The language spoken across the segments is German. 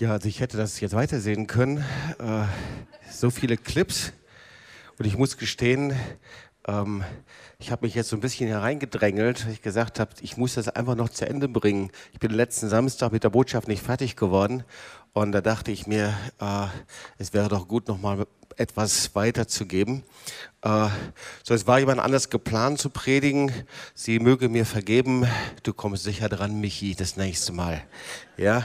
Ja, also ich hätte das jetzt weitersehen können. Äh, so viele Clips. Und ich muss gestehen, ähm, ich habe mich jetzt so ein bisschen hereingedrängelt, weil ich gesagt habe, ich muss das einfach noch zu Ende bringen. Ich bin letzten Samstag mit der Botschaft nicht fertig geworden. Und da dachte ich mir, äh, es wäre doch gut, nochmal etwas weiterzugeben. Äh, so, es war jemand anders geplant zu predigen. Sie möge mir vergeben. Du kommst sicher dran, Michi, das nächste Mal. Ja,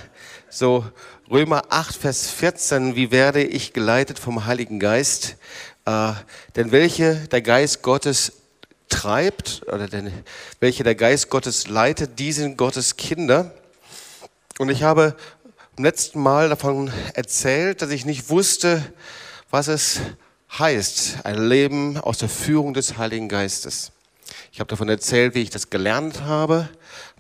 so Römer 8, Vers 14. Wie werde ich geleitet vom Heiligen Geist? Äh, denn welche der Geist Gottes treibt oder denn welche der Geist Gottes leitet, die sind Gottes Kinder. Und ich habe beim letzten Mal davon erzählt, dass ich nicht wusste, was es heißt, ein Leben aus der Führung des Heiligen Geistes. Ich habe davon erzählt, wie ich das gelernt habe,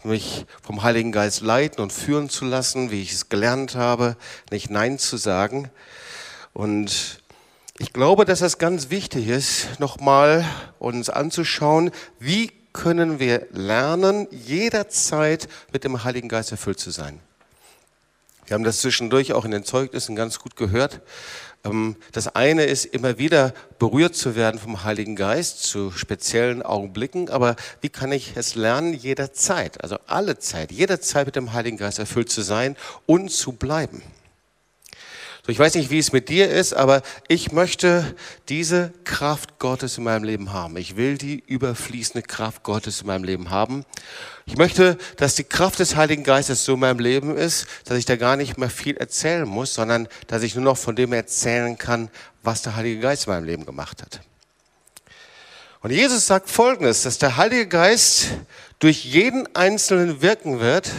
mich vom Heiligen Geist leiten und führen zu lassen, wie ich es gelernt habe, nicht Nein zu sagen. Und ich glaube, dass es ganz wichtig ist, nochmal uns anzuschauen, wie können wir lernen, jederzeit mit dem Heiligen Geist erfüllt zu sein. Wir haben das zwischendurch auch in den Zeugnissen ganz gut gehört. Ähm, das eine ist, immer wieder berührt zu werden vom Heiligen Geist zu speziellen Augenblicken, aber wie kann ich es lernen, jederzeit, also alle Zeit, jederzeit mit dem Heiligen Geist erfüllt zu sein und zu bleiben? So, ich weiß nicht, wie es mit dir ist, aber ich möchte diese Kraft Gottes in meinem Leben haben. Ich will die überfließende Kraft Gottes in meinem Leben haben. Ich möchte, dass die Kraft des Heiligen Geistes so in meinem Leben ist, dass ich da gar nicht mehr viel erzählen muss, sondern dass ich nur noch von dem erzählen kann, was der Heilige Geist in meinem Leben gemacht hat. Und Jesus sagt Folgendes, dass der Heilige Geist durch jeden Einzelnen wirken wird,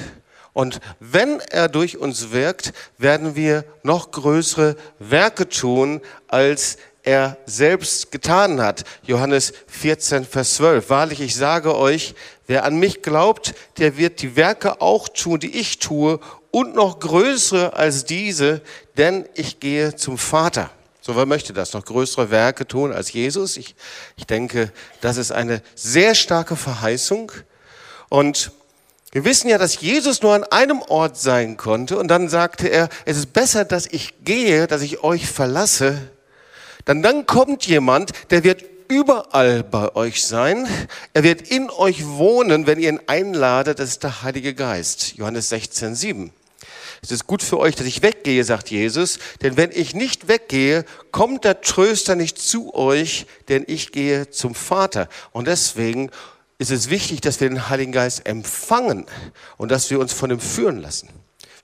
und wenn er durch uns wirkt, werden wir noch größere Werke tun, als er selbst getan hat. Johannes 14, Vers 12. Wahrlich, ich sage euch, wer an mich glaubt, der wird die Werke auch tun, die ich tue, und noch größere als diese, denn ich gehe zum Vater. So, wer möchte das? Noch größere Werke tun als Jesus? Ich, ich denke, das ist eine sehr starke Verheißung. Und wir wissen ja, dass Jesus nur an einem Ort sein konnte und dann sagte er, es ist besser, dass ich gehe, dass ich euch verlasse. Dann dann kommt jemand, der wird überall bei euch sein. Er wird in euch wohnen, wenn ihr ihn einladet. Das ist der Heilige Geist. Johannes 16, 7. Es ist gut für euch, dass ich weggehe, sagt Jesus, denn wenn ich nicht weggehe, kommt der Tröster nicht zu euch, denn ich gehe zum Vater. Und deswegen ist es wichtig, dass wir den Heiligen Geist empfangen und dass wir uns von ihm führen lassen.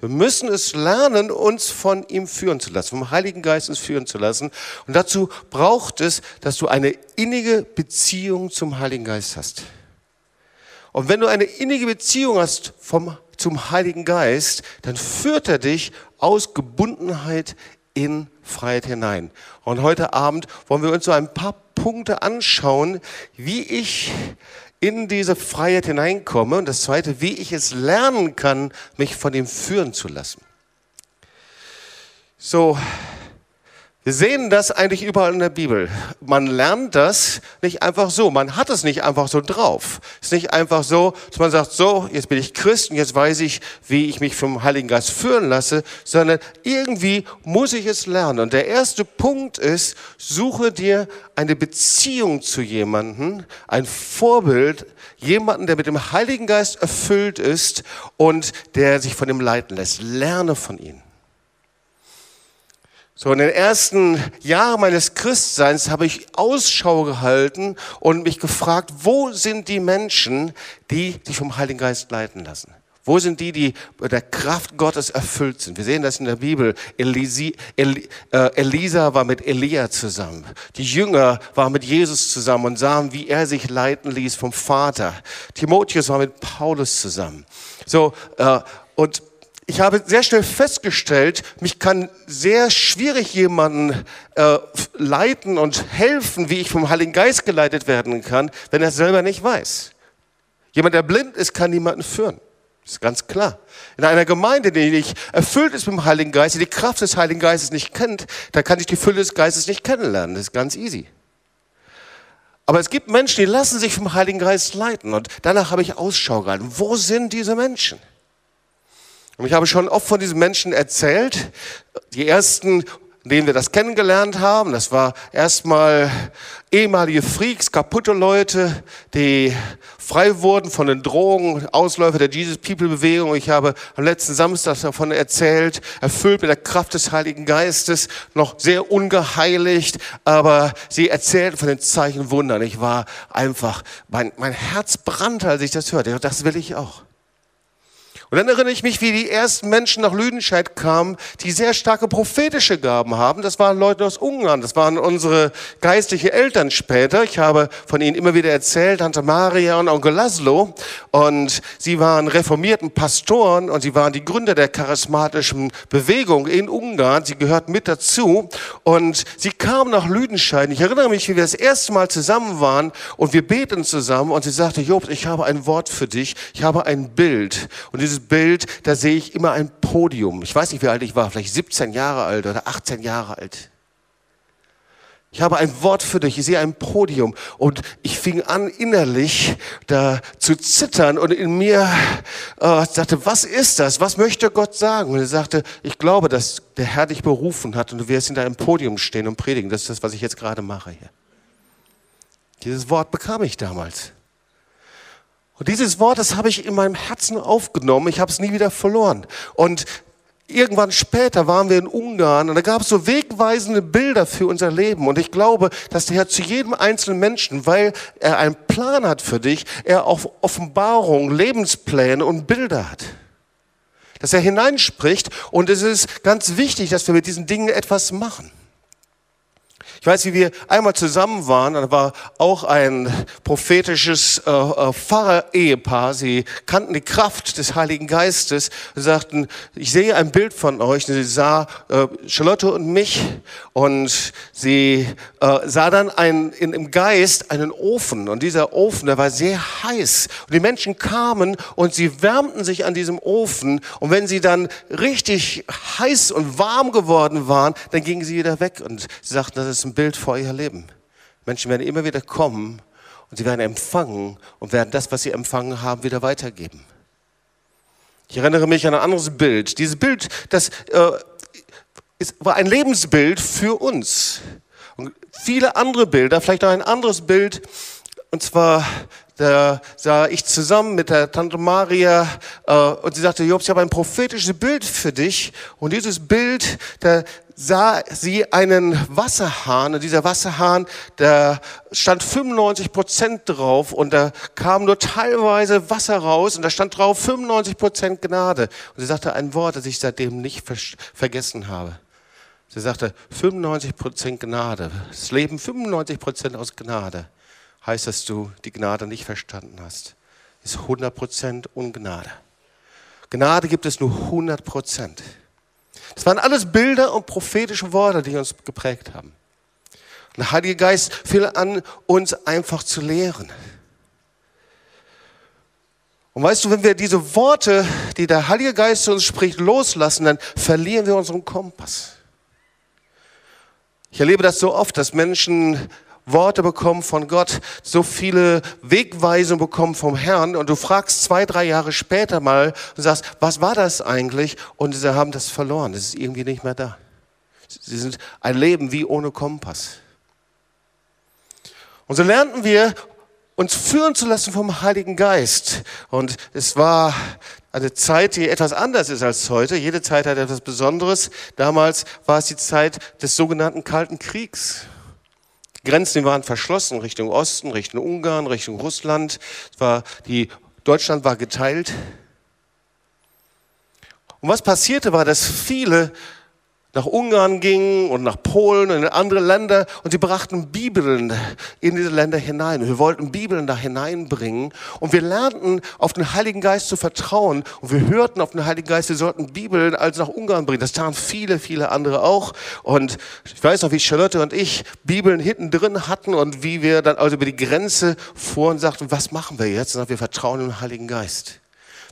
Wir müssen es lernen, uns von ihm führen zu lassen, vom Heiligen Geist uns führen zu lassen. Und dazu braucht es, dass du eine innige Beziehung zum Heiligen Geist hast. Und wenn du eine innige Beziehung hast vom, zum Heiligen Geist, dann führt er dich aus Gebundenheit in Freiheit hinein. Und heute Abend wollen wir uns so ein paar Punkte anschauen, wie ich in diese Freiheit hineinkomme. Und das Zweite, wie ich es lernen kann, mich von ihm führen zu lassen. So, wir sehen das eigentlich überall in der Bibel. Man lernt das nicht einfach so. Man hat es nicht einfach so drauf. Es ist nicht einfach so, dass man sagt, so, jetzt bin ich Christ und jetzt weiß ich, wie ich mich vom Heiligen Geist führen lasse, sondern irgendwie muss ich es lernen. Und der erste Punkt ist, suche dir eine Beziehung zu jemanden, ein Vorbild, jemanden, der mit dem Heiligen Geist erfüllt ist und der sich von ihm leiten lässt. Lerne von ihm. So, in den ersten Jahren meines Christseins habe ich Ausschau gehalten und mich gefragt, wo sind die Menschen, die sich vom Heiligen Geist leiten lassen? Wo sind die, die der Kraft Gottes erfüllt sind? Wir sehen das in der Bibel. Elisi, El, äh, Elisa war mit Elia zusammen. Die Jünger waren mit Jesus zusammen und sahen, wie er sich leiten ließ vom Vater. Timotheus war mit Paulus zusammen. So, äh, und ich habe sehr schnell festgestellt, mich kann sehr schwierig jemanden äh, leiten und helfen, wie ich vom Heiligen Geist geleitet werden kann, wenn er selber nicht weiß. Jemand, der blind ist, kann niemanden führen. Das ist ganz klar. In einer Gemeinde, die nicht erfüllt ist mit dem Heiligen Geist, die die Kraft des Heiligen Geistes nicht kennt, da kann ich die Fülle des Geistes nicht kennenlernen. Das ist ganz easy. Aber es gibt Menschen, die lassen sich vom Heiligen Geist leiten. Und danach habe ich Ausschau gehalten. Wo sind diese Menschen? Und ich habe schon oft von diesen Menschen erzählt. Die ersten denen wir das kennengelernt haben. Das war erstmal ehemalige Freaks, kaputte Leute, die frei wurden von den Drogen, Ausläufer der Jesus People Bewegung. Ich habe am letzten Samstag davon erzählt, erfüllt mit der Kraft des Heiligen Geistes, noch sehr ungeheiligt, aber sie erzählten von den Zeichen Wundern. Ich war einfach, mein, mein Herz brannte, als ich das hörte. Das will ich auch. Und dann erinnere ich mich, wie die ersten Menschen nach Lüdenscheid kamen, die sehr starke prophetische Gaben haben. Das waren Leute aus Ungarn, das waren unsere geistliche Eltern später. Ich habe von ihnen immer wieder erzählt, Tante Maria und Onkel Laszlo. Und sie waren reformierten Pastoren und sie waren die Gründer der charismatischen Bewegung in Ungarn. Sie gehörten mit dazu. Und sie kamen nach Lüdenscheid. Ich erinnere mich, wie wir das erste Mal zusammen waren und wir beten zusammen. Und sie sagte, Job, ich habe ein Wort für dich. Ich habe ein Bild. Und dieses Bild, da sehe ich immer ein Podium. Ich weiß nicht, wie alt ich war, vielleicht 17 Jahre alt oder 18 Jahre alt. Ich habe ein Wort für dich. Ich sehe ein Podium. Und ich fing an, innerlich da zu zittern. Und in mir äh, sagte, was ist das? Was möchte Gott sagen? Und er sagte, ich glaube, dass der Herr dich berufen hat und du wirst in deinem Podium stehen und predigen. Das ist das, was ich jetzt gerade mache hier. Dieses Wort bekam ich damals. Und dieses Wort, das habe ich in meinem Herzen aufgenommen. Ich habe es nie wieder verloren. Und irgendwann später waren wir in Ungarn und da gab es so wegweisende Bilder für unser Leben. Und ich glaube, dass der Herr zu jedem einzelnen Menschen, weil er einen Plan hat für dich, er auch Offenbarungen, Lebenspläne und Bilder hat. Dass er hineinspricht und es ist ganz wichtig, dass wir mit diesen Dingen etwas machen. Ich weiß, wie wir einmal zusammen waren, da war auch ein prophetisches äh, äh, Pfarrer-Ehepaar. Sie kannten die Kraft des Heiligen Geistes und sagten, ich sehe ein Bild von euch. Und sie sah äh, Charlotte und mich und sie äh, sah dann ein, in, im Geist einen Ofen und dieser Ofen, der war sehr heiß. Und die Menschen kamen und sie wärmten sich an diesem Ofen und wenn sie dann richtig heiß und warm geworden waren, dann gingen sie wieder weg und sie sagten, das ist ein Bild für euer Leben. Menschen werden immer wieder kommen und sie werden empfangen und werden das, was sie empfangen haben, wieder weitergeben. Ich erinnere mich an ein anderes Bild. Dieses Bild, das äh, ist, war ein Lebensbild für uns. Und viele andere Bilder, vielleicht auch ein anderes Bild, und zwar da sah ich zusammen mit der Tante Maria äh, und sie sagte, Jobs, ich habe ein prophetisches Bild für dich. Und dieses Bild, da sah sie einen Wasserhahn und dieser Wasserhahn, da stand 95 Prozent drauf und da kam nur teilweise Wasser raus und da stand drauf 95 Prozent Gnade. Und sie sagte ein Wort, das ich seitdem nicht vergessen habe. Sie sagte 95 Prozent Gnade. Das Leben 95 Prozent aus Gnade heißt, dass du die Gnade nicht verstanden hast. Ist 100 Prozent Ungnade. Gnade gibt es nur 100 Prozent. Das waren alles Bilder und prophetische Worte, die uns geprägt haben. Und der Heilige Geist fiel an, uns einfach zu lehren. Und weißt du, wenn wir diese Worte, die der Heilige Geist zu uns spricht, loslassen, dann verlieren wir unseren Kompass. Ich erlebe das so oft, dass Menschen Worte bekommen von Gott, so viele Wegweisungen bekommen vom Herrn und du fragst zwei, drei Jahre später mal und sagst, was war das eigentlich? Und sie haben das verloren, das ist irgendwie nicht mehr da. Sie sind ein Leben wie ohne Kompass. Und so lernten wir, uns führen zu lassen vom Heiligen Geist. Und es war eine Zeit, die etwas anders ist als heute. Jede Zeit hat etwas Besonderes. Damals war es die Zeit des sogenannten Kalten Kriegs. Grenzen waren verschlossen Richtung Osten, Richtung Ungarn, Richtung Russland. Es war die, Deutschland war geteilt. Und was passierte war, dass viele nach Ungarn gingen und nach Polen und in andere Länder und sie brachten Bibeln in diese Länder hinein. Wir wollten Bibeln da hineinbringen und wir lernten auf den Heiligen Geist zu vertrauen und wir hörten auf den Heiligen Geist, wir sollten Bibeln also nach Ungarn bringen. Das taten viele, viele andere auch und ich weiß noch, wie Charlotte und ich Bibeln hinten drin hatten und wie wir dann also über die Grenze fuhren und sagten, was machen wir jetzt? Und wir vertrauen im Heiligen Geist.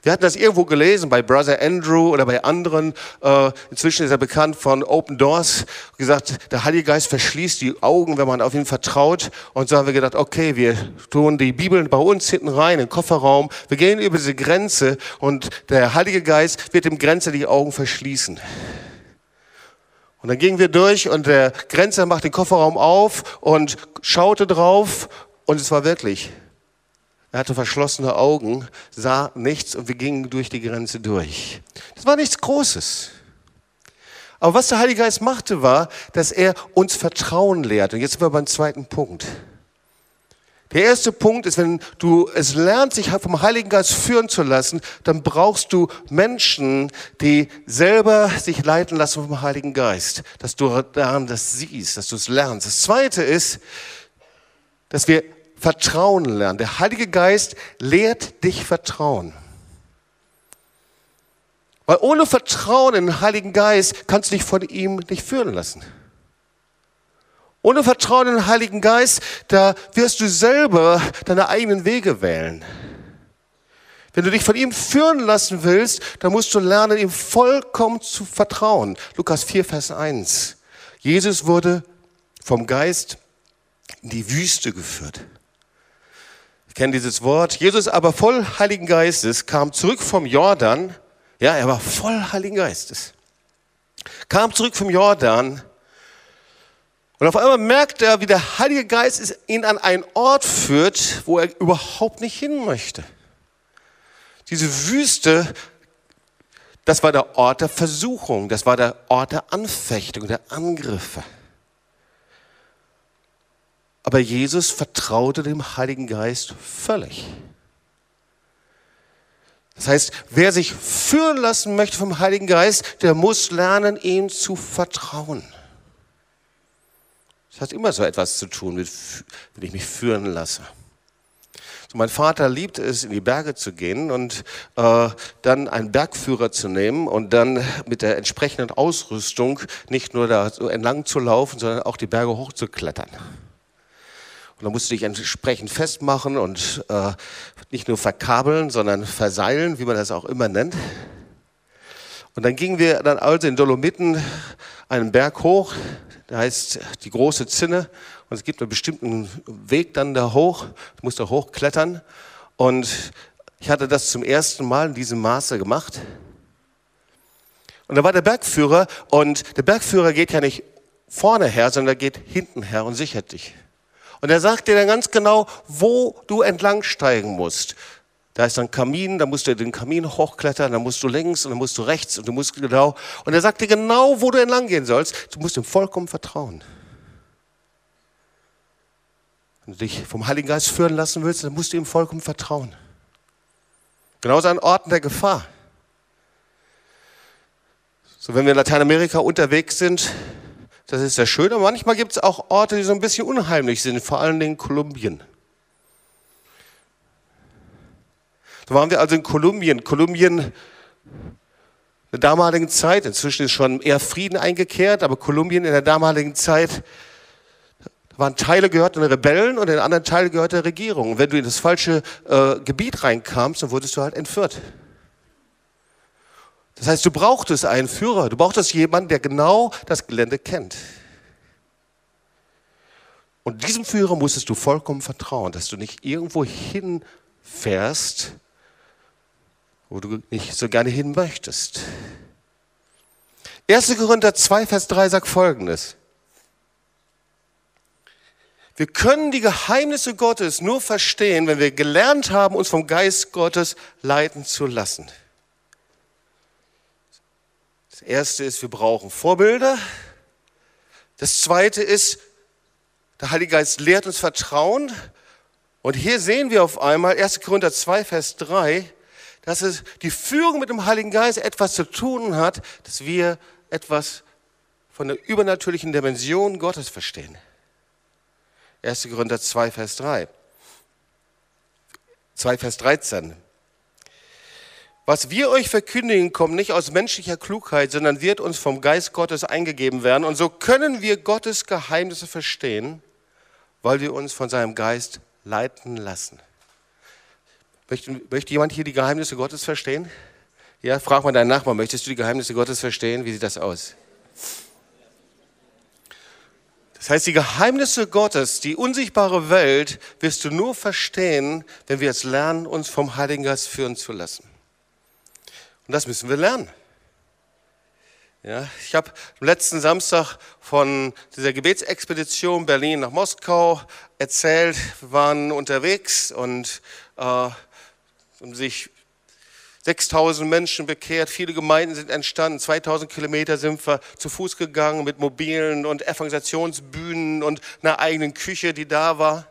Wir hatten das irgendwo gelesen bei Brother Andrew oder bei anderen. Äh, inzwischen ist er bekannt von Open Doors. Gesagt, der Heilige Geist verschließt die Augen, wenn man auf ihn vertraut. Und so haben wir gedacht, okay, wir tun die Bibel bei uns hinten rein, in den Kofferraum. Wir gehen über diese Grenze und der Heilige Geist wird dem Grenze die Augen verschließen. Und dann gingen wir durch und der Grenzer macht den Kofferraum auf und schaute drauf und es war wirklich er hatte verschlossene Augen, sah nichts und wir gingen durch die Grenze durch. Das war nichts Großes. Aber was der Heilige Geist machte, war, dass er uns Vertrauen lehrt. Und jetzt sind wir beim zweiten Punkt. Der erste Punkt ist, wenn du es lernst, sich vom Heiligen Geist führen zu lassen, dann brauchst du Menschen, die selber sich leiten lassen vom Heiligen Geist. Dass du daran das siehst, dass du es lernst. Das zweite ist, dass wir Vertrauen lernen. Der Heilige Geist lehrt dich Vertrauen. Weil ohne Vertrauen in den Heiligen Geist kannst du dich von ihm nicht führen lassen. Ohne Vertrauen in den Heiligen Geist, da wirst du selber deine eigenen Wege wählen. Wenn du dich von ihm führen lassen willst, dann musst du lernen, ihm vollkommen zu vertrauen. Lukas 4, Vers 1. Jesus wurde vom Geist in die Wüste geführt. Ich kenne dieses Wort. Jesus aber voll Heiligen Geistes kam zurück vom Jordan. Ja, er war voll Heiligen Geistes. Kam zurück vom Jordan. Und auf einmal merkt er, wie der Heilige Geist ihn an einen Ort führt, wo er überhaupt nicht hin möchte. Diese Wüste, das war der Ort der Versuchung, das war der Ort der Anfechtung, der Angriffe. Aber Jesus vertraute dem Heiligen Geist völlig. Das heißt, wer sich führen lassen möchte vom Heiligen Geist, der muss lernen, ihm zu vertrauen. Das hat immer so etwas zu tun, mit, wenn ich mich führen lasse. So, mein Vater liebt es, in die Berge zu gehen und äh, dann einen Bergführer zu nehmen und dann mit der entsprechenden Ausrüstung nicht nur da so entlang zu laufen, sondern auch die Berge hochzuklettern. Und da musst du dich entsprechend festmachen und äh, nicht nur verkabeln, sondern verseilen, wie man das auch immer nennt. Und dann gingen wir dann also in Dolomiten einen Berg hoch, der heißt die große Zinne. Und es gibt einen bestimmten Weg dann da hoch, du musst da hochklettern. Und ich hatte das zum ersten Mal in diesem Maße gemacht. Und da war der Bergführer und der Bergführer geht ja nicht vorne her, sondern er geht hinten her und sichert dich. Und er sagt dir dann ganz genau, wo du entlang steigen musst. Da ist ein Kamin, da musst du den Kamin hochklettern, dann musst du links und dann musst du rechts und du musst genau. Und er sagt dir genau, wo du entlang gehen sollst. Du musst ihm vollkommen vertrauen. Wenn du dich vom Heiligen Geist führen lassen willst, dann musst du ihm vollkommen vertrauen. Genauso an Orten der Gefahr. So, wenn wir in Lateinamerika unterwegs sind, das ist sehr schön, aber manchmal gibt es auch Orte, die so ein bisschen unheimlich sind, vor allen Dingen Kolumbien. Da waren wir also in Kolumbien. Kolumbien in der damaligen Zeit, inzwischen ist schon eher Frieden eingekehrt, aber Kolumbien in der damaligen Zeit waren Teile gehörten Rebellen und in anderen Teile der Regierung. Und wenn du in das falsche äh, Gebiet reinkamst, dann wurdest du halt entführt. Das heißt, du brauchtest einen Führer, du brauchtest jemanden, der genau das Gelände kennt. Und diesem Führer musstest du vollkommen vertrauen, dass du nicht irgendwo hinfährst, wo du nicht so gerne hin möchtest. 1. Korinther 2, Vers 3 sagt folgendes. Wir können die Geheimnisse Gottes nur verstehen, wenn wir gelernt haben, uns vom Geist Gottes leiten zu lassen. Das erste ist, wir brauchen Vorbilder. Das zweite ist, der Heilige Geist lehrt uns Vertrauen. Und hier sehen wir auf einmal 1. Korinther 2, Vers 3, dass es die Führung mit dem Heiligen Geist etwas zu tun hat, dass wir etwas von der übernatürlichen Dimension Gottes verstehen. 1. Korinther 2, Vers 3. 2, Vers 13. Was wir euch verkündigen, kommt nicht aus menschlicher Klugheit, sondern wird uns vom Geist Gottes eingegeben werden. Und so können wir Gottes Geheimnisse verstehen, weil wir uns von seinem Geist leiten lassen. Möchte, möchte jemand hier die Geheimnisse Gottes verstehen? Ja, frag mal deinen Nachbarn, möchtest du die Geheimnisse Gottes verstehen? Wie sieht das aus? Das heißt, die Geheimnisse Gottes, die unsichtbare Welt, wirst du nur verstehen, wenn wir es lernen, uns vom Heiligen Geist führen zu lassen. Und das müssen wir lernen. Ja, ich habe am letzten Samstag von dieser Gebetsexpedition Berlin nach Moskau erzählt. Wir waren unterwegs und äh, haben sich 6000 Menschen bekehrt, viele Gemeinden sind entstanden, 2000 Kilometer sind wir zu Fuß gegangen mit mobilen und Evangelisationsbühnen und einer eigenen Küche, die da war.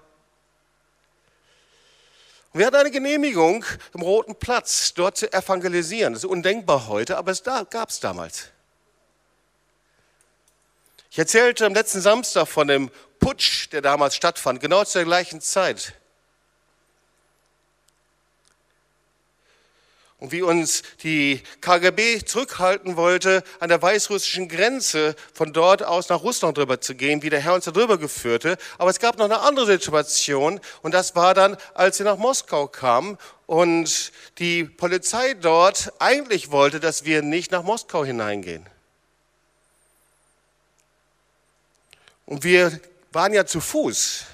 Und wir hatten eine Genehmigung im Roten Platz, dort zu evangelisieren. Das ist undenkbar heute, aber es gab es damals. Ich erzählte am letzten Samstag von dem Putsch, der damals stattfand, genau zur gleichen Zeit. Und wie uns die KGB zurückhalten wollte, an der weißrussischen Grenze von dort aus nach Russland drüber zu gehen, wie der Herr uns da drüber geführte. Aber es gab noch eine andere Situation und das war dann, als wir nach Moskau kamen und die Polizei dort eigentlich wollte, dass wir nicht nach Moskau hineingehen. Und wir waren ja zu Fuß.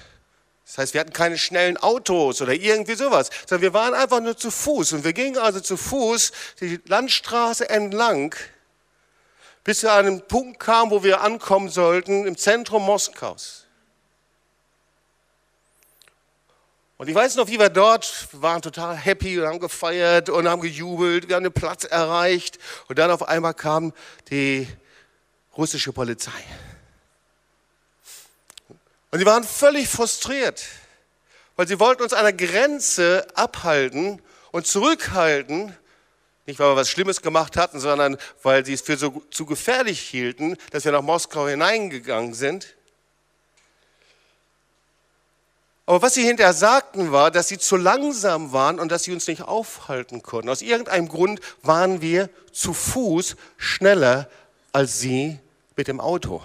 Das heißt, wir hatten keine schnellen Autos oder irgendwie sowas, sondern wir waren einfach nur zu Fuß. Und wir gingen also zu Fuß die Landstraße entlang, bis wir an einen Punkt kamen, wo wir ankommen sollten, im Zentrum Moskaus. Und ich weiß noch, wie wir dort wir waren total happy und haben gefeiert und haben gejubelt, wir haben den Platz erreicht. Und dann auf einmal kam die russische Polizei. Und sie waren völlig frustriert, weil sie wollten uns an der Grenze abhalten und zurückhalten, nicht weil wir was Schlimmes gemacht hatten, sondern weil sie es für so zu gefährlich hielten, dass wir nach Moskau hineingegangen sind. Aber was sie hinterher sagten, war, dass sie zu langsam waren und dass sie uns nicht aufhalten konnten. Aus irgendeinem Grund waren wir zu Fuß schneller als sie mit dem Auto.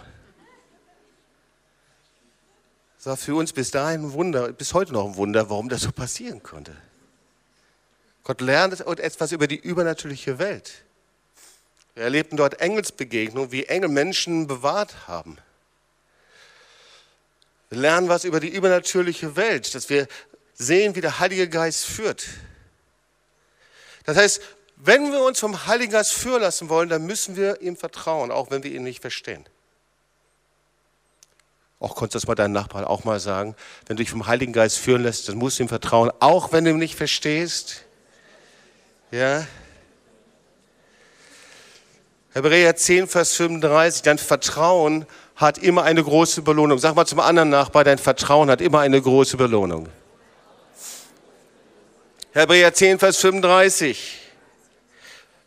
Das war für uns bis dahin ein Wunder, bis heute noch ein Wunder, warum das so passieren konnte. Gott lernt etwas über die übernatürliche Welt. Wir erlebten dort Engelsbegegnungen, wie Engel Menschen bewahrt haben. Wir lernen was über die übernatürliche Welt, dass wir sehen, wie der Heilige Geist führt. Das heißt, wenn wir uns vom Heiligen Geist führen lassen wollen, dann müssen wir ihm vertrauen, auch wenn wir ihn nicht verstehen. Auch konntest du das mal deinen Nachbarn auch mal sagen. Wenn du dich vom Heiligen Geist führen lässt, dann musst du ihm vertrauen, auch wenn du ihn nicht verstehst. Ja. Hebräer 10, Vers 35, dein Vertrauen hat immer eine große Belohnung. Sag mal zum anderen Nachbar, dein Vertrauen hat immer eine große Belohnung. Hebräer 10, Vers 35.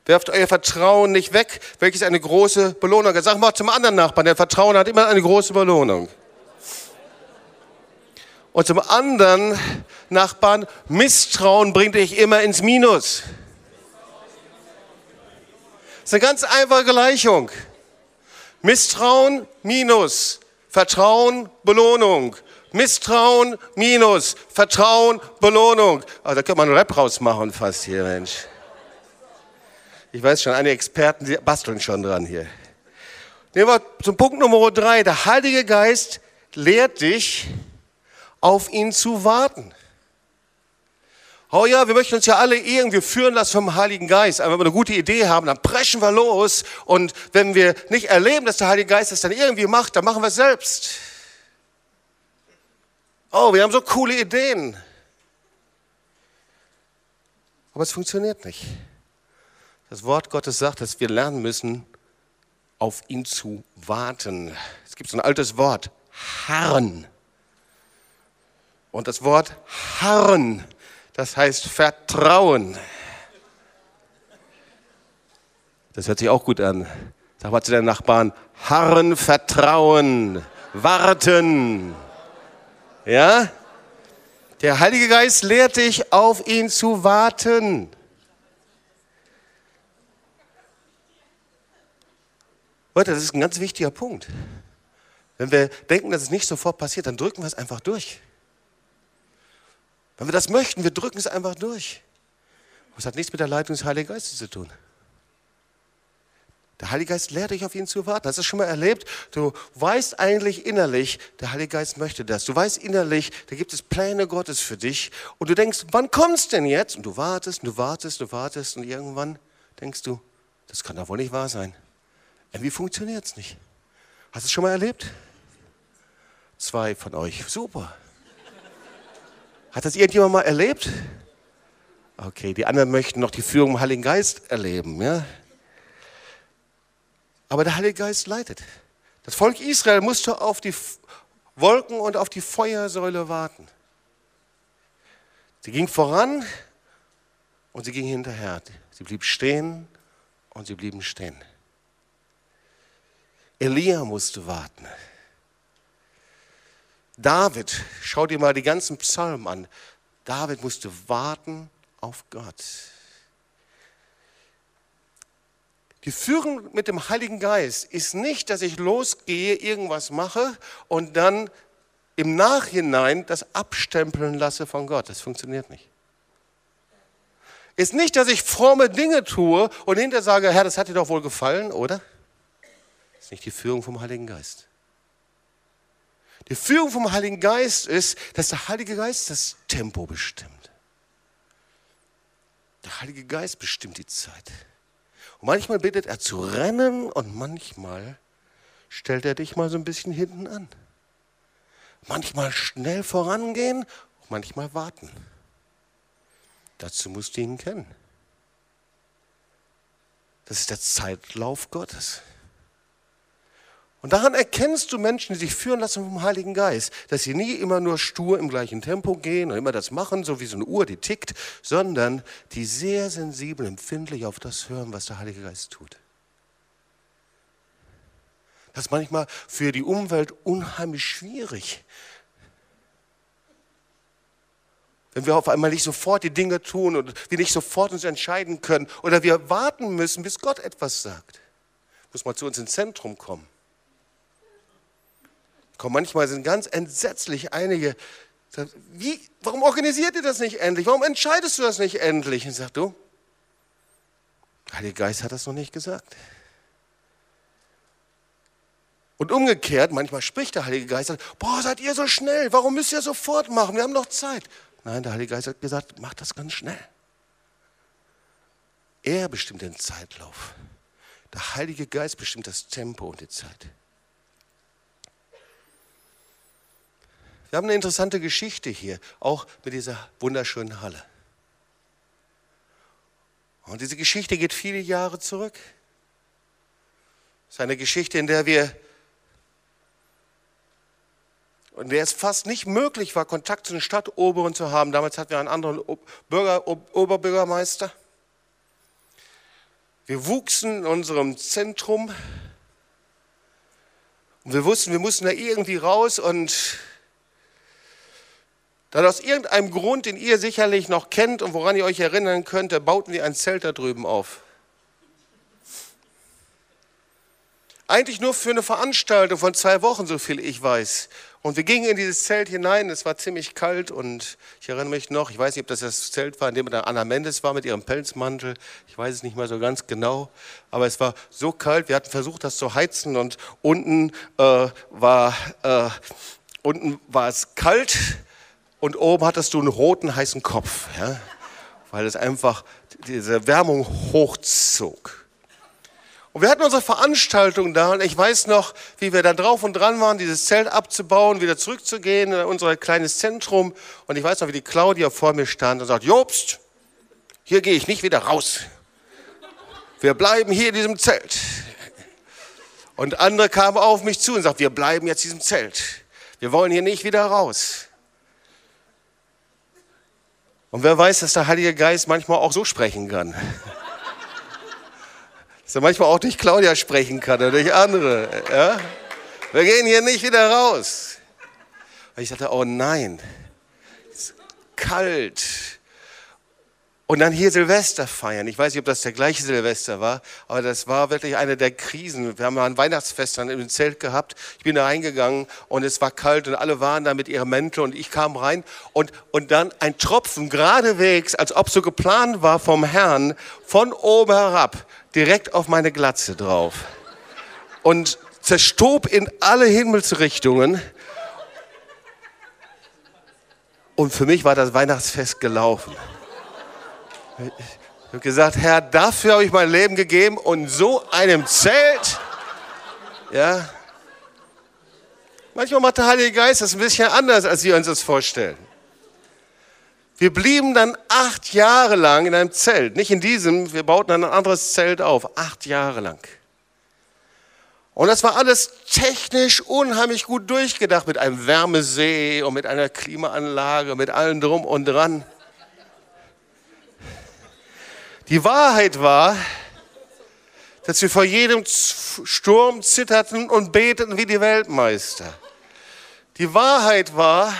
Werft euer Vertrauen nicht weg, welches eine große Belohnung hat. Sag mal zum anderen Nachbarn, dein Vertrauen hat immer eine große Belohnung. Und zum anderen Nachbarn, Misstrauen bringt dich immer ins Minus. Das ist eine ganz einfache Gleichung. Misstrauen minus Vertrauen Belohnung. Misstrauen minus Vertrauen Belohnung. Oh, da könnte man einen Rap rausmachen fast hier, Mensch. Ich weiß schon, einige Experten die basteln schon dran hier. Nehmen wir zum Punkt Nummer drei. Der Heilige Geist lehrt dich, auf ihn zu warten. Oh ja, wir möchten uns ja alle irgendwie führen lassen vom Heiligen Geist. Aber wenn wir eine gute Idee haben, dann preschen wir los. Und wenn wir nicht erleben, dass der Heilige Geist es dann irgendwie macht, dann machen wir es selbst. Oh, wir haben so coole Ideen. Aber es funktioniert nicht. Das Wort Gottes sagt, dass wir lernen müssen, auf ihn zu warten. Es gibt so ein altes Wort, harren. Und das Wort harren, das heißt Vertrauen. Das hört sich auch gut an. Sag mal zu deinen Nachbarn, harren, vertrauen, warten. Ja? Der Heilige Geist lehrt dich, auf ihn zu warten. Leute, das ist ein ganz wichtiger Punkt. Wenn wir denken, dass es nicht sofort passiert, dann drücken wir es einfach durch. Wenn wir das möchten, wir drücken es einfach durch. Das hat nichts mit der Leitung des Heiligen Geistes zu tun. Der Heilige Geist lehrt dich auf ihn zu warten. Hast du das schon mal erlebt? Du weißt eigentlich innerlich, der Heilige Geist möchte das. Du weißt innerlich, da gibt es Pläne Gottes für dich. Und du denkst, wann kommst denn jetzt? Und du wartest, und du wartest, und du wartest. Und irgendwann denkst du, das kann doch wohl nicht wahr sein. Irgendwie funktioniert es nicht. Hast du es schon mal erlebt? Zwei von euch. Super. Hat das irgendjemand mal erlebt? Okay, die anderen möchten noch die Führung im Heiligen Geist erleben. Ja? Aber der Heilige Geist leitet. Das Volk Israel musste auf die Wolken und auf die Feuersäule warten. Sie ging voran und sie ging hinterher. Sie blieb stehen und sie blieben stehen. Elia musste warten. David, schau dir mal die ganzen Psalmen an. David musste warten auf Gott. Die Führung mit dem Heiligen Geist ist nicht, dass ich losgehe, irgendwas mache und dann im Nachhinein das abstempeln lasse von Gott. Das funktioniert nicht. Ist nicht, dass ich fromme Dinge tue und hinterher sage, Herr, das hat dir doch wohl gefallen, oder? Das ist nicht die Führung vom Heiligen Geist. Die Führung vom Heiligen Geist ist, dass der Heilige Geist das Tempo bestimmt. Der Heilige Geist bestimmt die Zeit. Und manchmal bittet er zu rennen und manchmal stellt er dich mal so ein bisschen hinten an. Manchmal schnell vorangehen, manchmal warten. Dazu musst du ihn kennen. Das ist der Zeitlauf Gottes. Und daran erkennst du Menschen, die sich führen lassen vom Heiligen Geist, dass sie nie immer nur stur im gleichen Tempo gehen und immer das machen, so wie so eine Uhr, die tickt, sondern die sehr sensibel, empfindlich auf das hören, was der Heilige Geist tut. Das ist manchmal für die Umwelt unheimlich schwierig. Wenn wir auf einmal nicht sofort die Dinge tun und wir nicht sofort uns entscheiden können oder wir warten müssen, bis Gott etwas sagt. Muss mal zu uns ins Zentrum kommen. Komm, manchmal sind ganz entsetzlich einige, wie, warum organisiert ihr das nicht endlich? Warum entscheidest du das nicht endlich? Und sagt du, der Heilige Geist hat das noch nicht gesagt. Und umgekehrt, manchmal spricht der Heilige Geist, sagt, boah, seid ihr so schnell, warum müsst ihr sofort machen? Wir haben noch Zeit. Nein, der Heilige Geist hat gesagt, mach das ganz schnell. Er bestimmt den Zeitlauf. Der Heilige Geist bestimmt das Tempo und die Zeit. Wir haben eine interessante Geschichte hier, auch mit dieser wunderschönen Halle. Und diese Geschichte geht viele Jahre zurück. Es ist eine Geschichte, in der wir, in der es fast nicht möglich war, Kontakt zu den Stadtoberen zu haben. Damals hatten wir einen anderen Bürger, Oberbürgermeister. Wir wuchsen in unserem Zentrum und wir wussten, wir mussten da irgendwie raus und dann aus irgendeinem Grund, den ihr sicherlich noch kennt und woran ihr euch erinnern könnt, bauten wir ein Zelt da drüben auf. Eigentlich nur für eine Veranstaltung von zwei Wochen, so viel ich weiß. Und wir gingen in dieses Zelt hinein, es war ziemlich kalt und ich erinnere mich noch, ich weiß nicht, ob das das Zelt war, in dem Anna Mendes war mit ihrem Pelzmantel, ich weiß es nicht mehr so ganz genau, aber es war so kalt, wir hatten versucht, das zu heizen und unten, äh, war, äh, unten war es kalt und oben hattest du einen roten, heißen Kopf, ja? weil es einfach diese Wärmung hochzog. Und wir hatten unsere Veranstaltung da und ich weiß noch, wie wir da drauf und dran waren, dieses Zelt abzubauen, wieder zurückzugehen in unser kleines Zentrum. Und ich weiß noch, wie die Claudia vor mir stand und sagt, Jobst, hier gehe ich nicht wieder raus. Wir bleiben hier in diesem Zelt. Und andere kamen auf mich zu und sagten, wir bleiben jetzt in diesem Zelt. Wir wollen hier nicht wieder raus. Und wer weiß, dass der Heilige Geist manchmal auch so sprechen kann. dass er manchmal auch durch Claudia sprechen kann oder durch andere. Ja? Wir gehen hier nicht wieder raus. Und ich dachte, oh nein, es ist kalt. Und dann hier Silvester feiern. Ich weiß nicht, ob das der gleiche Silvester war, aber das war wirklich eine der Krisen. Wir haben ein Weihnachtsfest dann im Zelt gehabt. Ich bin da reingegangen und es war kalt und alle waren da mit ihrem Mäntel und ich kam rein und, und dann ein Tropfen geradewegs, als ob so geplant war vom Herrn, von oben herab, direkt auf meine Glatze drauf. Und zerstob in alle Himmelsrichtungen. Und für mich war das Weihnachtsfest gelaufen. Ich habe gesagt, Herr, dafür habe ich mein Leben gegeben und so einem Zelt, ja. Manchmal macht der Heilige Geist das ein bisschen anders, als wir uns das vorstellen. Wir blieben dann acht Jahre lang in einem Zelt. Nicht in diesem, wir bauten ein anderes Zelt auf. Acht Jahre lang. Und das war alles technisch unheimlich gut durchgedacht mit einem Wärmesee und mit einer Klimaanlage, mit allem drum und dran. Die Wahrheit war, dass wir vor jedem Sturm zitterten und beteten wie die Weltmeister. Die Wahrheit war,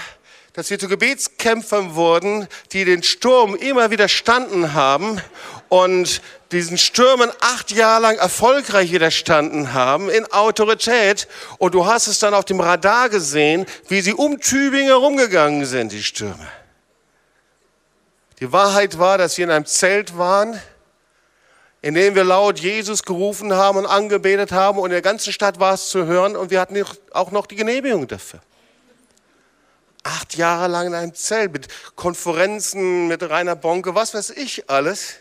dass wir zu Gebetskämpfern wurden, die den Sturm immer widerstanden haben und diesen Stürmen acht Jahre lang erfolgreich widerstanden haben in Autorität. Und du hast es dann auf dem Radar gesehen, wie sie um Tübingen herumgegangen sind, die Stürme. Die Wahrheit war, dass wir in einem Zelt waren, in dem wir laut Jesus gerufen haben und angebetet haben und in der ganzen Stadt war es zu hören und wir hatten auch noch die Genehmigung dafür. Acht Jahre lang in einem Zelt mit Konferenzen, mit Rainer Bonke, was weiß ich alles.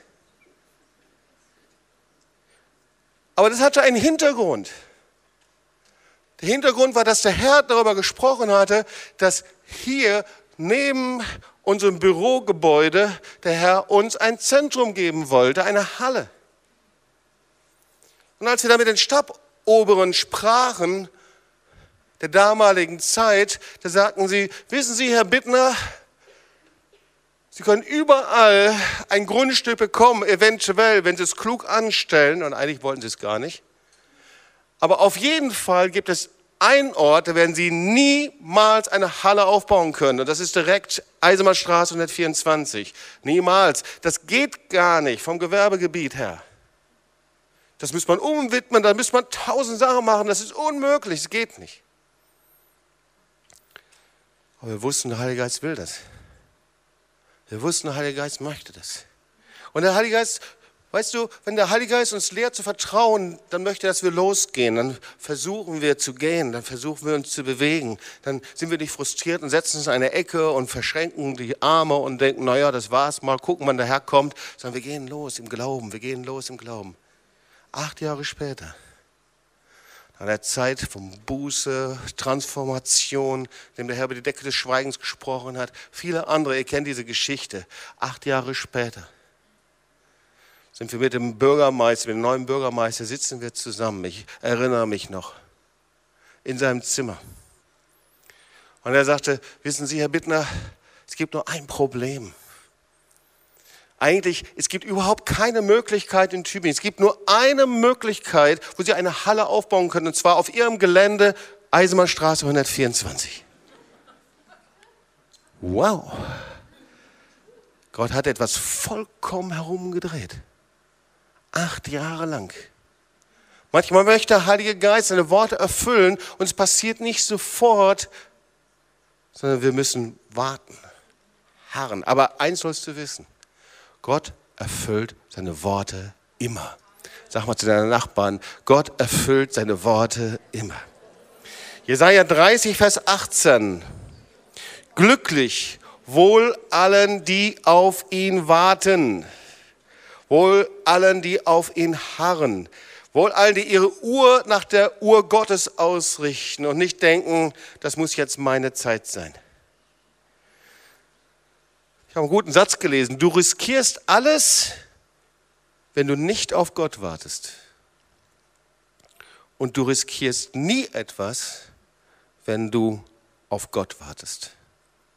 Aber das hatte einen Hintergrund. Der Hintergrund war, dass der Herr darüber gesprochen hatte, dass hier neben unserem Bürogebäude der Herr uns ein Zentrum geben wollte, eine Halle. Und als wir da mit den Staboberen sprachen, der damaligen Zeit, da sagten sie, wissen Sie, Herr Bittner, Sie können überall ein Grundstück bekommen, eventuell, wenn Sie es klug anstellen, und eigentlich wollten Sie es gar nicht. Aber auf jeden Fall gibt es einen Ort, da werden Sie niemals eine Halle aufbauen können. Und das ist direkt Eisenbahnstraße 124. Niemals. Das geht gar nicht vom Gewerbegebiet her. Das müsste man umwidmen, da müsste man tausend Sachen machen. Das ist unmöglich, es geht nicht. Aber wir wussten, der Heilige Geist will das. Wir wussten, der Heilige Geist möchte das. Und der Heilige Geist Weißt du, wenn der Heilige Geist uns lehrt zu vertrauen, dann möchte er, dass wir losgehen. Dann versuchen wir zu gehen, dann versuchen wir uns zu bewegen. Dann sind wir nicht frustriert und setzen uns in eine Ecke und verschränken die Arme und denken, naja, das war's, mal gucken, wann der Herr kommt. Sondern wir gehen los im Glauben, wir gehen los im Glauben. Acht Jahre später, nach der Zeit von Buße, Transformation, dem der Herr über die Decke des Schweigens gesprochen hat, viele andere, ihr kennt diese Geschichte. Acht Jahre später sind wir mit dem Bürgermeister, mit dem neuen Bürgermeister, sitzen wir zusammen. Ich erinnere mich noch. In seinem Zimmer. Und er sagte, wissen Sie, Herr Bittner, es gibt nur ein Problem. Eigentlich, es gibt überhaupt keine Möglichkeit in Tübingen. Es gibt nur eine Möglichkeit, wo Sie eine Halle aufbauen können, und zwar auf Ihrem Gelände, Eisenbahnstraße 124. Wow. Gott hat etwas vollkommen herumgedreht. Acht Jahre lang. Manchmal möchte der Heilige Geist seine Worte erfüllen und es passiert nicht sofort, sondern wir müssen warten, harren. Aber eins sollst du wissen, Gott erfüllt seine Worte immer. Sag mal zu deinen Nachbarn, Gott erfüllt seine Worte immer. Jesaja 30, Vers 18. Glücklich, wohl allen, die auf ihn warten. Wohl allen, die auf ihn harren. Wohl allen, die ihre Uhr nach der Uhr Gottes ausrichten und nicht denken, das muss jetzt meine Zeit sein. Ich habe einen guten Satz gelesen. Du riskierst alles, wenn du nicht auf Gott wartest. Und du riskierst nie etwas, wenn du auf Gott wartest.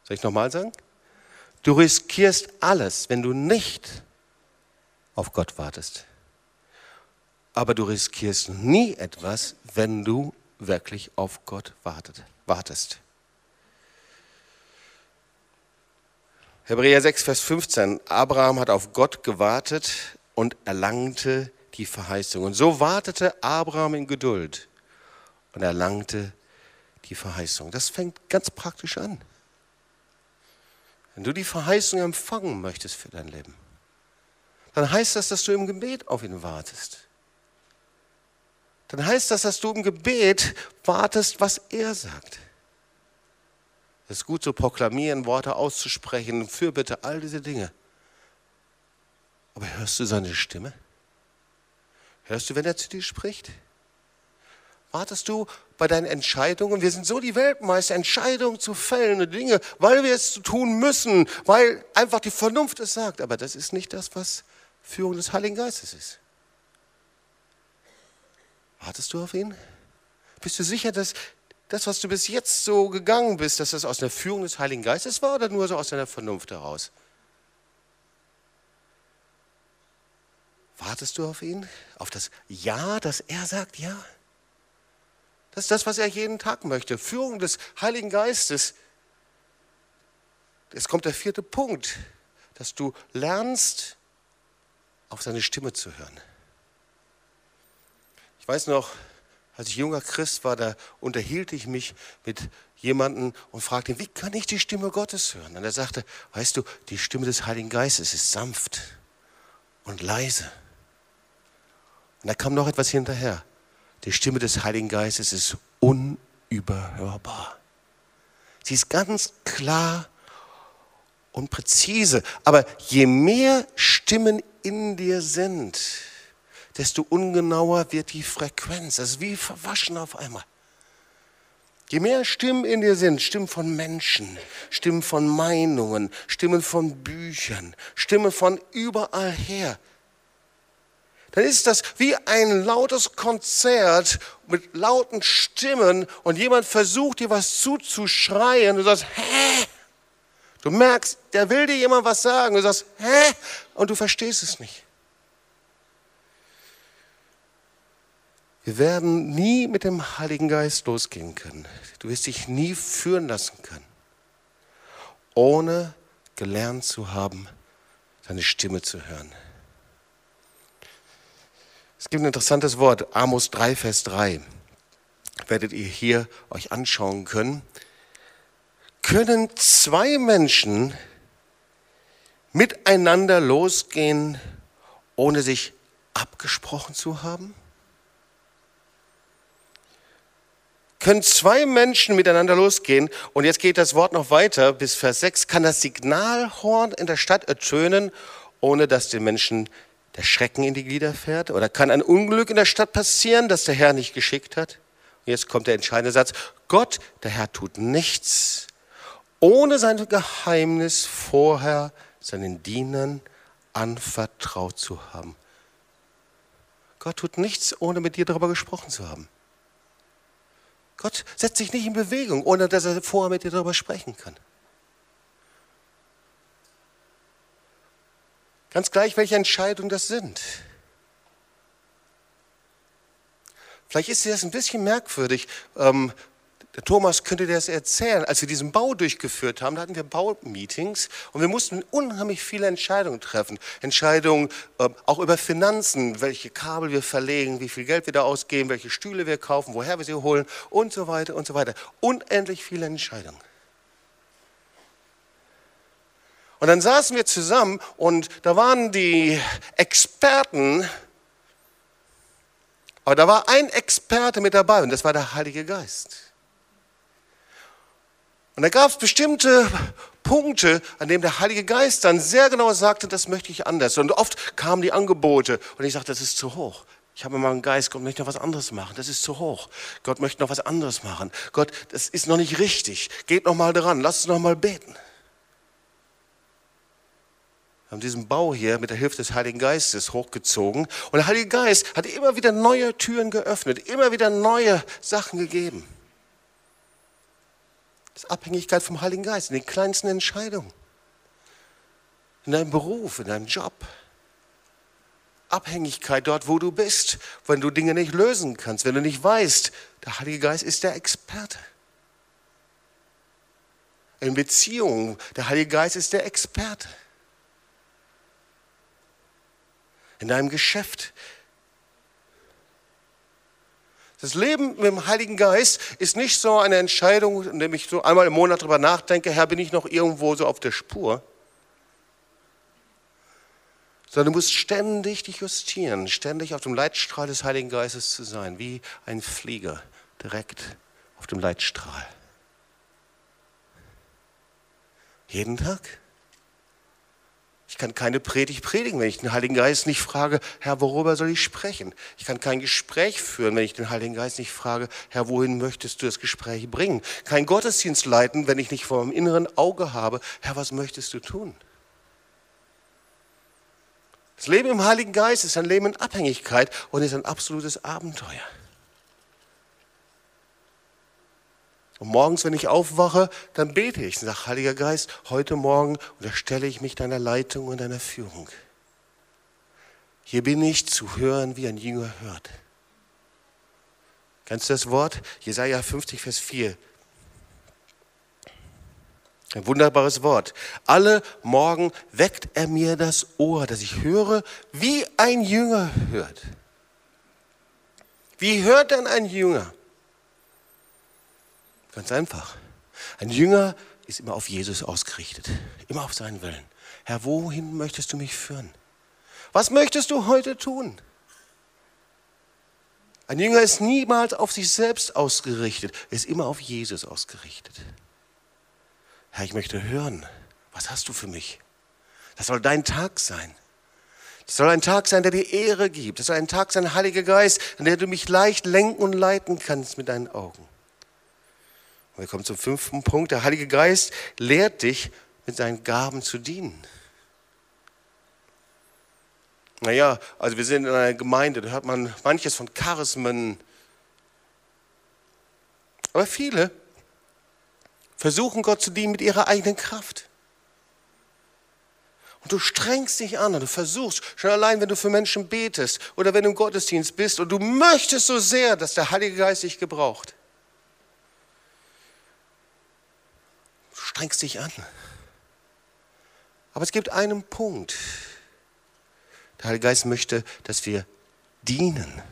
Soll ich nochmal sagen? Du riskierst alles, wenn du nicht auf Gott wartest. Aber du riskierst nie etwas, wenn du wirklich auf Gott wartest. Hebräer 6, Vers 15. Abraham hat auf Gott gewartet und erlangte die Verheißung. Und so wartete Abraham in Geduld und erlangte die Verheißung. Das fängt ganz praktisch an. Wenn du die Verheißung empfangen möchtest für dein Leben, dann heißt das, dass du im Gebet auf ihn wartest. Dann heißt das, dass du im Gebet wartest, was er sagt. Es ist gut zu proklamieren, Worte auszusprechen, Fürbitte, all diese Dinge. Aber hörst du seine Stimme? Hörst du, wenn er zu dir spricht? Wartest du bei deinen Entscheidungen? Wir sind so die Weltmeister, Entscheidungen zu fällen Dinge, weil wir es tun müssen, weil einfach die Vernunft es sagt. Aber das ist nicht das, was Führung des Heiligen Geistes ist. Wartest du auf ihn? Bist du sicher, dass das, was du bis jetzt so gegangen bist, dass das aus der Führung des Heiligen Geistes war oder nur so aus deiner Vernunft heraus? Wartest du auf ihn? Auf das Ja, dass er sagt Ja? Das ist das, was er jeden Tag möchte. Führung des Heiligen Geistes. Jetzt kommt der vierte Punkt, dass du lernst, auf seine Stimme zu hören. Ich weiß noch, als ich junger Christ war, da unterhielt ich mich mit jemandem und fragte ihn, wie kann ich die Stimme Gottes hören? Und er sagte, weißt du, die Stimme des Heiligen Geistes ist sanft und leise. Und da kam noch etwas hinterher. Die Stimme des Heiligen Geistes ist unüberhörbar. Sie ist ganz klar und präzise. Aber je mehr Stimmen in dir sind, desto ungenauer wird die Frequenz. Das ist wie verwaschen auf einmal. Je mehr Stimmen in dir sind, Stimmen von Menschen, Stimmen von Meinungen, Stimmen von Büchern, Stimmen von überall her, dann ist das wie ein lautes Konzert mit lauten Stimmen und jemand versucht dir was zuzuschreien. Du sagst, hä? Du merkst, der will dir jemand was sagen. Du sagst, hä? Und du verstehst es nicht. Wir werden nie mit dem Heiligen Geist losgehen können. Du wirst dich nie führen lassen können, ohne gelernt zu haben, seine Stimme zu hören. Es gibt ein interessantes Wort, Amos 3, Vers 3. Werdet ihr hier euch anschauen können. Können zwei Menschen miteinander losgehen, ohne sich abgesprochen zu haben? Können zwei Menschen miteinander losgehen und jetzt geht das Wort noch weiter bis Vers 6, kann das Signalhorn in der Stadt ertönen, ohne dass den Menschen der Schrecken in die Glieder fährt? Oder kann ein Unglück in der Stadt passieren, das der Herr nicht geschickt hat? Und jetzt kommt der entscheidende Satz. Gott, der Herr, tut nichts, ohne sein Geheimnis vorher seinen Dienern anvertraut zu haben. Gott tut nichts, ohne mit dir darüber gesprochen zu haben. Gott setzt sich nicht in Bewegung, ohne dass er vorher mit dir darüber sprechen kann. Ganz gleich, welche Entscheidungen das sind. Vielleicht ist dir das ein bisschen merkwürdig. Ähm, der Thomas könnte dir das erzählen. Als wir diesen Bau durchgeführt haben, da hatten wir Baumeetings und wir mussten unheimlich viele Entscheidungen treffen. Entscheidungen äh, auch über Finanzen, welche Kabel wir verlegen, wie viel Geld wir da ausgeben, welche Stühle wir kaufen, woher wir sie holen und so weiter und so weiter. Unendlich viele Entscheidungen. Und dann saßen wir zusammen und da waren die Experten, aber da war ein Experte mit dabei und das war der Heilige Geist. Und da gab es bestimmte Punkte, an denen der Heilige Geist dann sehr genau sagte, das möchte ich anders. Und oft kamen die Angebote und ich sagte, das ist zu hoch. Ich habe mal einen Geist, Gott möchte noch was anderes machen. Das ist zu hoch. Gott möchte noch was anderes machen. Gott, das ist noch nicht richtig. Geht noch mal dran. Lass uns noch mal beten. Wir haben diesen Bau hier mit der Hilfe des Heiligen Geistes hochgezogen. Und der Heilige Geist hat immer wieder neue Türen geöffnet, immer wieder neue Sachen gegeben. Das ist Abhängigkeit vom Heiligen Geist in den kleinsten Entscheidungen. In deinem Beruf, in deinem Job. Abhängigkeit dort, wo du bist, wenn du Dinge nicht lösen kannst, wenn du nicht weißt, der Heilige Geist ist der Experte. In Beziehungen, der Heilige Geist ist der Experte. In deinem Geschäft. Das Leben mit dem Heiligen Geist ist nicht so eine Entscheidung, in der ich so einmal im Monat darüber nachdenke, Herr, bin ich noch irgendwo so auf der Spur? Sondern du musst ständig dich justieren, ständig auf dem Leitstrahl des Heiligen Geistes zu sein, wie ein Flieger direkt auf dem Leitstrahl. Jeden Tag. Ich kann keine Predigt predigen, wenn ich den Heiligen Geist nicht frage, Herr, worüber soll ich sprechen? Ich kann kein Gespräch führen, wenn ich den Heiligen Geist nicht frage, Herr, wohin möchtest du das Gespräch bringen? Kein Gottesdienst leiten, wenn ich nicht vor dem inneren Auge habe, Herr, was möchtest du tun? Das Leben im Heiligen Geist ist ein Leben in Abhängigkeit und ist ein absolutes Abenteuer. Und morgens, wenn ich aufwache, dann bete ich und sage, Heiliger Geist, heute Morgen unterstelle ich mich deiner Leitung und deiner Führung. Hier bin ich zu hören, wie ein Jünger hört. Kennst du das Wort? Jesaja 50, Vers 4. Ein wunderbares Wort. Alle Morgen weckt er mir das Ohr, dass ich höre, wie ein Jünger hört. Wie hört denn ein Jünger? Ganz einfach. Ein Jünger ist immer auf Jesus ausgerichtet, immer auf seinen Willen. Herr, wohin möchtest du mich führen? Was möchtest du heute tun? Ein Jünger ist niemals auf sich selbst ausgerichtet, ist immer auf Jesus ausgerichtet. Herr, ich möchte hören, was hast du für mich? Das soll dein Tag sein. Das soll ein Tag sein, der dir Ehre gibt. Das soll ein Tag sein, Heiliger Geist, an der du mich leicht lenken und leiten kannst mit deinen Augen. Und wir kommen zum fünften Punkt. Der Heilige Geist lehrt dich, mit seinen Gaben zu dienen. Naja, also wir sind in einer Gemeinde, da hört man manches von Charismen. Aber viele versuchen Gott zu dienen mit ihrer eigenen Kraft. Und du strengst dich an und du versuchst, schon allein, wenn du für Menschen betest oder wenn du im Gottesdienst bist und du möchtest so sehr, dass der Heilige Geist dich gebraucht. Strengst dich an. Aber es gibt einen Punkt. Der Heilige Geist möchte, dass wir dienen,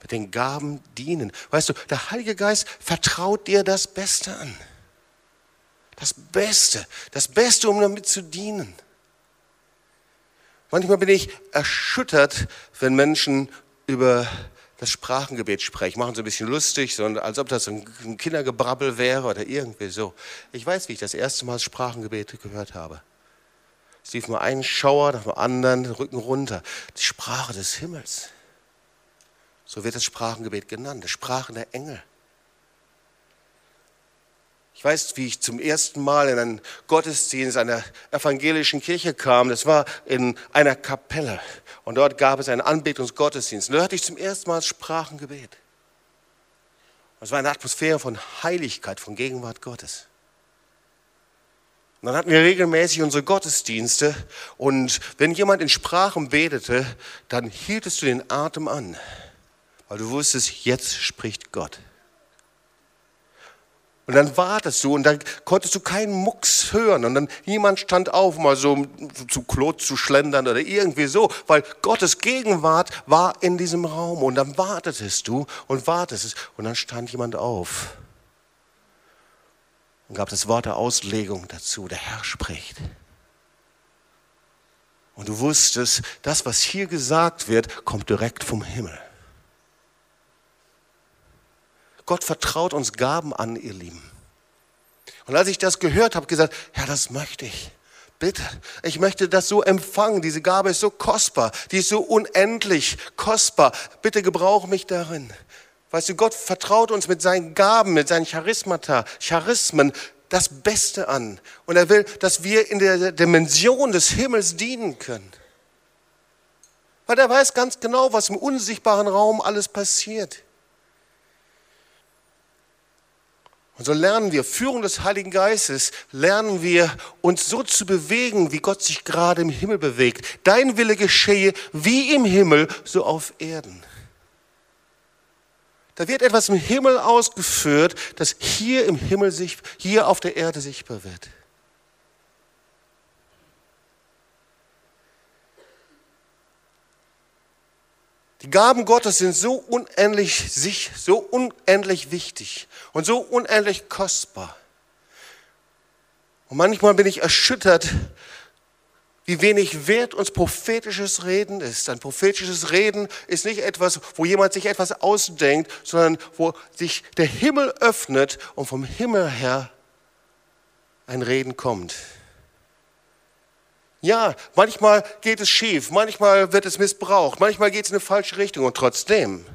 mit den Gaben dienen. Weißt du, der Heilige Geist vertraut dir das Beste an. Das Beste, das Beste, um damit zu dienen. Manchmal bin ich erschüttert, wenn Menschen über das Sprachengebet spreche. Machen so ein bisschen lustig, so, als ob das ein Kindergebrabbel wäre oder irgendwie so. Ich weiß, wie ich das erste Mal Sprachengebete gehört habe. Es lief nur ein Schauer nach dem anderen, den Rücken runter. Die Sprache des Himmels. So wird das Sprachengebet genannt, die Sprachen der Engel. Ich weiß, wie ich zum ersten Mal in einen Gottesdienst einer evangelischen Kirche kam. Das war in einer Kapelle. Und dort gab es einen Anbetungsgottesdienst. Und da hatte ich zum ersten Mal Sprachengebet. Es war eine Atmosphäre von Heiligkeit, von Gegenwart Gottes. Und dann hatten wir regelmäßig unsere Gottesdienste. Und wenn jemand in Sprachen betete, dann hieltest du den Atem an. Weil du wusstest, jetzt spricht Gott. Und dann wartest du und dann konntest du keinen Mucks hören. Und dann jemand stand auf, mal so zu Klot zu schlendern oder irgendwie so, weil Gottes Gegenwart war in diesem Raum. Und dann wartetest du und wartest. Und dann stand jemand auf und gab das Wort der Auslegung dazu. Der Herr spricht. Und du wusstest, das, was hier gesagt wird, kommt direkt vom Himmel. Gott vertraut uns Gaben an, ihr Lieben. Und als ich das gehört habe, gesagt, ja, das möchte ich. Bitte, ich möchte das so empfangen. Diese Gabe ist so kostbar, die ist so unendlich kostbar. Bitte gebrauche mich darin. Weißt du, Gott vertraut uns mit seinen Gaben, mit seinen Charismata, Charismen das Beste an. Und er will, dass wir in der Dimension des Himmels dienen können. Weil er weiß ganz genau, was im unsichtbaren Raum alles passiert. Und so lernen wir, Führung des Heiligen Geistes, lernen wir uns so zu bewegen, wie Gott sich gerade im Himmel bewegt. Dein Wille geschehe wie im Himmel, so auf Erden. Da wird etwas im Himmel ausgeführt, das hier im Himmel sich, hier auf der Erde sichtbar wird. Die Gaben Gottes sind so unendlich sich, so unendlich wichtig und so unendlich kostbar. Und manchmal bin ich erschüttert, wie wenig wert uns prophetisches Reden ist. Ein prophetisches Reden ist nicht etwas, wo jemand sich etwas ausdenkt, sondern wo sich der Himmel öffnet und vom Himmel her ein Reden kommt. Ja, manchmal geht es schief, manchmal wird es missbraucht, manchmal geht es in eine falsche Richtung und trotzdem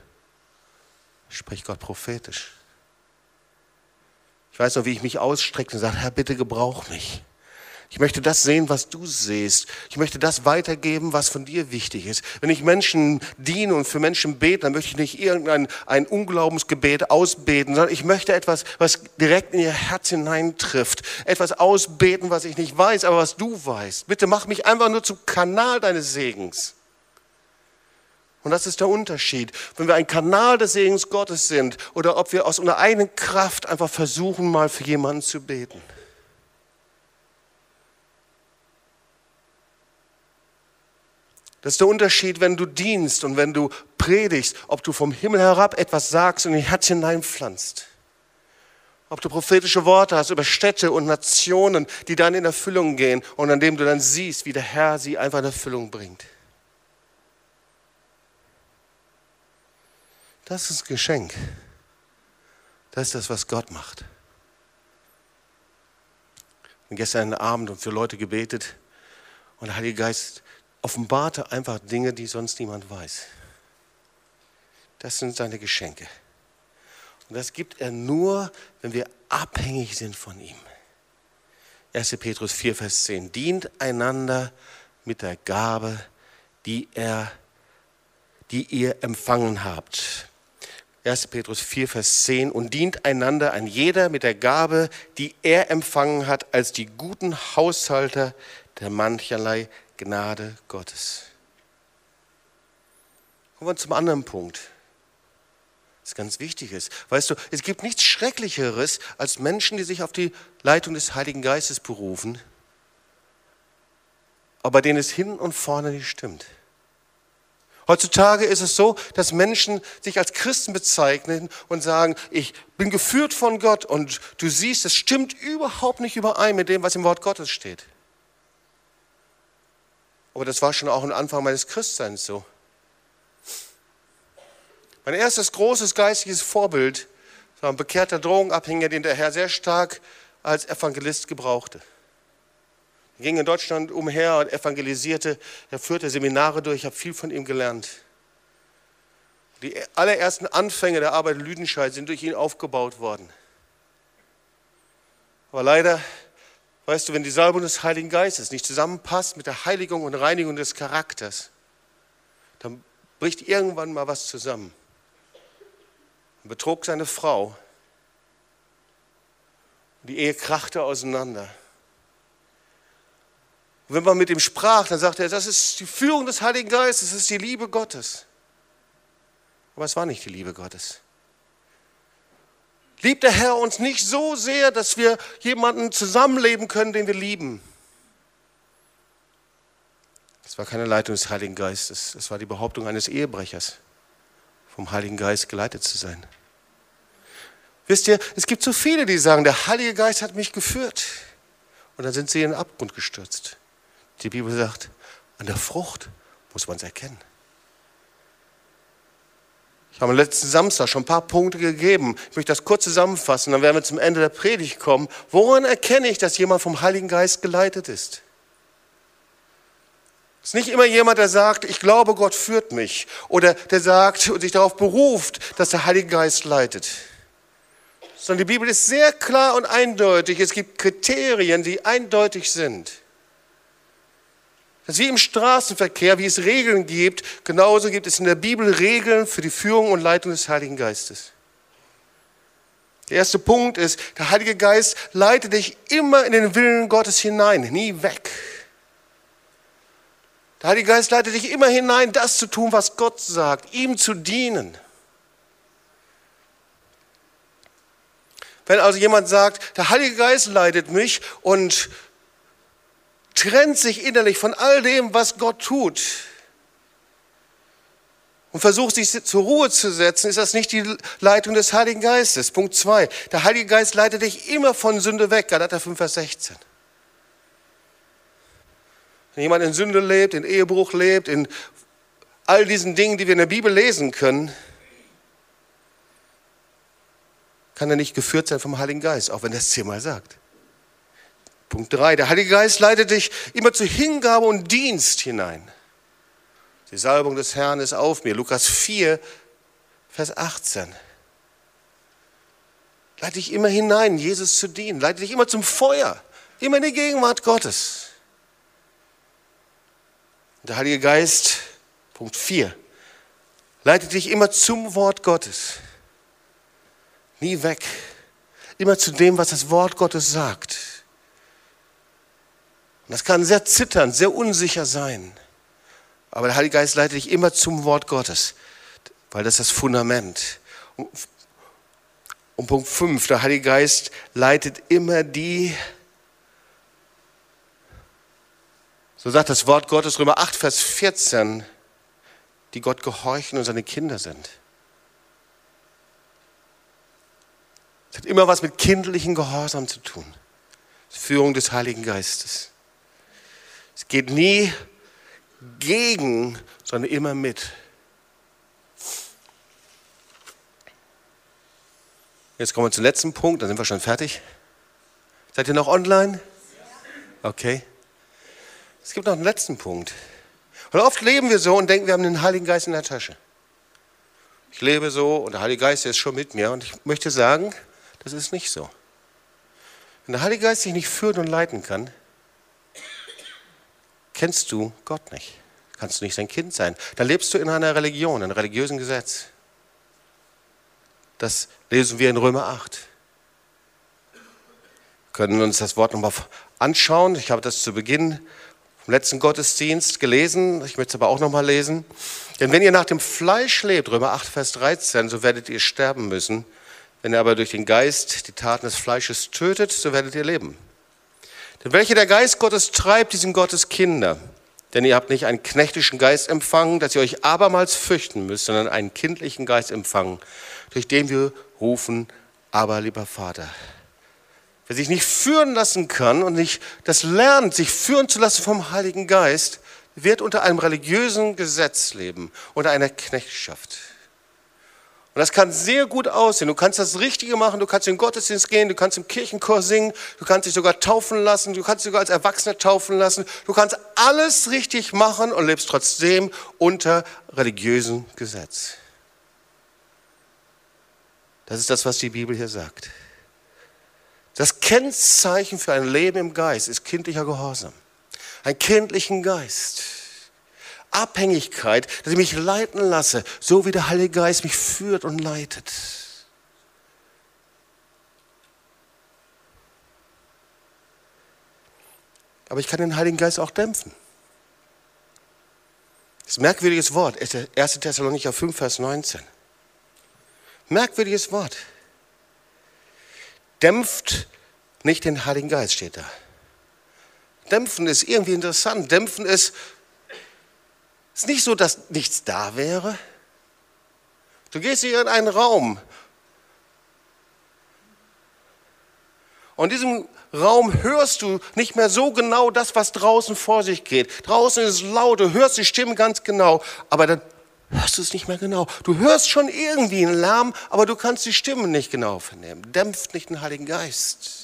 spricht Gott prophetisch. Ich weiß noch, wie ich mich ausstrecke und sage, Herr, bitte gebrauch mich. Ich möchte das sehen, was du siehst. Ich möchte das weitergeben, was von dir wichtig ist. Wenn ich Menschen diene und für Menschen bete, dann möchte ich nicht irgendein ein Unglaubensgebet ausbeten, sondern ich möchte etwas, was direkt in ihr Herz hineintrifft. Etwas ausbeten, was ich nicht weiß, aber was du weißt. Bitte mach mich einfach nur zum Kanal deines Segens. Und das ist der Unterschied. Wenn wir ein Kanal des Segens Gottes sind oder ob wir aus unserer eigenen Kraft einfach versuchen, mal für jemanden zu beten. Das ist der Unterschied, wenn du dienst und wenn du predigst, ob du vom Himmel herab etwas sagst und in dein Herz hineinpflanzt. Ob du prophetische Worte hast über Städte und Nationen, die dann in Erfüllung gehen und an dem du dann siehst, wie der Herr sie einfach in Erfüllung bringt. Das ist ein Geschenk. Das ist das, was Gott macht. Ich habe gestern Abend und für Leute gebetet und der Heilige Geist offenbarte einfach Dinge, die sonst niemand weiß. Das sind seine Geschenke. Und das gibt er nur, wenn wir abhängig sind von ihm. 1. Petrus 4, Vers 10. Dient einander mit der Gabe, die, er, die ihr empfangen habt. 1. Petrus 4, Vers 10. Und dient einander ein jeder mit der Gabe, die er empfangen hat, als die guten Haushalter der mancherlei Gnade Gottes. Kommen wir zum anderen Punkt, das ganz wichtig ist. Weißt du, es gibt nichts Schrecklicheres als Menschen, die sich auf die Leitung des Heiligen Geistes berufen, aber denen es hin und vorne nicht stimmt. Heutzutage ist es so, dass Menschen sich als Christen bezeichnen und sagen, ich bin geführt von Gott und du siehst, es stimmt überhaupt nicht überein mit dem, was im Wort Gottes steht. Aber das war schon auch am Anfang meines Christseins so. Mein erstes großes geistiges Vorbild war ein bekehrter Drogenabhängiger, den der Herr sehr stark als Evangelist gebrauchte. Er ging in Deutschland umher und evangelisierte. Er führte Seminare durch. Ich habe viel von ihm gelernt. Die allerersten Anfänge der Arbeit in Lüdenscheid sind durch ihn aufgebaut worden. Aber leider Weißt du, wenn die Salbung des Heiligen Geistes nicht zusammenpasst mit der Heiligung und Reinigung des Charakters, dann bricht irgendwann mal was zusammen. Er betrog seine Frau. Die Ehe krachte auseinander. Und wenn man mit ihm sprach, dann sagte er, das ist die Führung des Heiligen Geistes, das ist die Liebe Gottes. Aber es war nicht die Liebe Gottes. Liebt der Herr uns nicht so sehr, dass wir jemanden zusammenleben können, den wir lieben? Das war keine Leitung des Heiligen Geistes. Das war die Behauptung eines Ehebrechers, vom Heiligen Geist geleitet zu sein. Wisst ihr, es gibt so viele, die sagen, der Heilige Geist hat mich geführt. Und dann sind sie in den Abgrund gestürzt. Die Bibel sagt, an der Frucht muss man es erkennen. Ich habe letzten Samstag schon ein paar Punkte gegeben. Ich möchte das kurz zusammenfassen, dann werden wir zum Ende der Predigt kommen. Woran erkenne ich, dass jemand vom Heiligen Geist geleitet ist? Es ist nicht immer jemand, der sagt, ich glaube, Gott führt mich. Oder der sagt und sich darauf beruft, dass der Heilige Geist leitet. Sondern die Bibel ist sehr klar und eindeutig. Es gibt Kriterien, die eindeutig sind. Das ist wie im Straßenverkehr, wie es Regeln gibt, genauso gibt es in der Bibel Regeln für die Führung und Leitung des Heiligen Geistes. Der erste Punkt ist, der Heilige Geist leitet dich immer in den Willen Gottes hinein, nie weg. Der Heilige Geist leitet dich immer hinein, das zu tun, was Gott sagt, ihm zu dienen. Wenn also jemand sagt, der Heilige Geist leitet mich und trennt sich innerlich von all dem, was Gott tut und versucht sich zur Ruhe zu setzen, ist das nicht die Leitung des Heiligen Geistes. Punkt 2. Der Heilige Geist leitet dich immer von Sünde weg. Galater 5, Vers 16. Wenn jemand in Sünde lebt, in Ehebruch lebt, in all diesen Dingen, die wir in der Bibel lesen können, kann er nicht geführt sein vom Heiligen Geist, auch wenn er es zehnmal sagt. Punkt 3. Der Heilige Geist leitet dich immer zu Hingabe und Dienst hinein. Die Salbung des Herrn ist auf mir. Lukas 4, Vers 18. Leite dich immer hinein, Jesus zu dienen. Leite dich immer zum Feuer, immer in die Gegenwart Gottes. Der Heilige Geist, Punkt 4, leitet dich immer zum Wort Gottes. Nie weg. Immer zu dem, was das Wort Gottes sagt. Und das kann sehr zitternd, sehr unsicher sein. Aber der Heilige Geist leitet dich immer zum Wort Gottes, weil das ist das Fundament. Und Punkt 5, der Heilige Geist leitet immer die, so sagt das Wort Gottes, Römer 8, Vers 14, die Gott gehorchen und seine Kinder sind. Es hat immer was mit kindlichen Gehorsam zu tun. Führung des Heiligen Geistes. Es geht nie gegen, sondern immer mit. Jetzt kommen wir zum letzten Punkt, dann sind wir schon fertig. Seid ihr noch online? Okay. Es gibt noch einen letzten Punkt. Und oft leben wir so und denken, wir haben den Heiligen Geist in der Tasche. Ich lebe so und der Heilige Geist ist schon mit mir. Und ich möchte sagen, das ist nicht so. Wenn der Heilige Geist dich nicht führen und leiten kann, kennst du Gott nicht. Kannst du nicht sein Kind sein. Dann lebst du in einer Religion, einem religiösen Gesetz. Das lesen wir in Römer 8. Wir können uns das Wort nochmal anschauen. Ich habe das zu Beginn vom letzten Gottesdienst gelesen. Ich möchte es aber auch nochmal lesen. Denn wenn ihr nach dem Fleisch lebt, Römer 8, Vers 13, so werdet ihr sterben müssen. Wenn ihr aber durch den Geist die Taten des Fleisches tötet, so werdet ihr leben. Denn welche der Geist Gottes treibt, die sind Gottes Kinder. Denn ihr habt nicht einen knechtischen Geist empfangen, dass ihr euch abermals fürchten müsst, sondern einen kindlichen Geist empfangen, durch den wir rufen, aber lieber Vater. Wer sich nicht führen lassen kann und nicht das lernt, sich führen zu lassen vom Heiligen Geist, wird unter einem religiösen Gesetz leben, unter einer Knechtschaft. Und das kann sehr gut aussehen. Du kannst das Richtige machen, du kannst in den Gottesdienst gehen, du kannst im Kirchenchor singen, du kannst dich sogar taufen lassen, du kannst dich sogar als Erwachsener taufen lassen. Du kannst alles richtig machen und lebst trotzdem unter religiösem Gesetz. Das ist das, was die Bibel hier sagt. Das Kennzeichen für ein Leben im Geist ist kindlicher Gehorsam. Ein kindlichen Geist. Abhängigkeit, dass ich mich leiten lasse, so wie der Heilige Geist mich führt und leitet. Aber ich kann den Heiligen Geist auch dämpfen. Das ist ein merkwürdiges Wort, 1. Thessalonicher 5, Vers 19. Merkwürdiges Wort. Dämpft nicht den Heiligen Geist, steht da. Dämpfen ist irgendwie interessant. Dämpfen ist, ist nicht so, dass nichts da wäre. Du gehst hier in einen Raum. Und in diesem Raum hörst du nicht mehr so genau das, was draußen vor sich geht. Draußen ist es laut, du hörst die Stimmen ganz genau, aber dann hörst du es nicht mehr genau. Du hörst schon irgendwie einen Lärm, aber du kannst die Stimmen nicht genau vernehmen. Dämpft nicht den Heiligen Geist.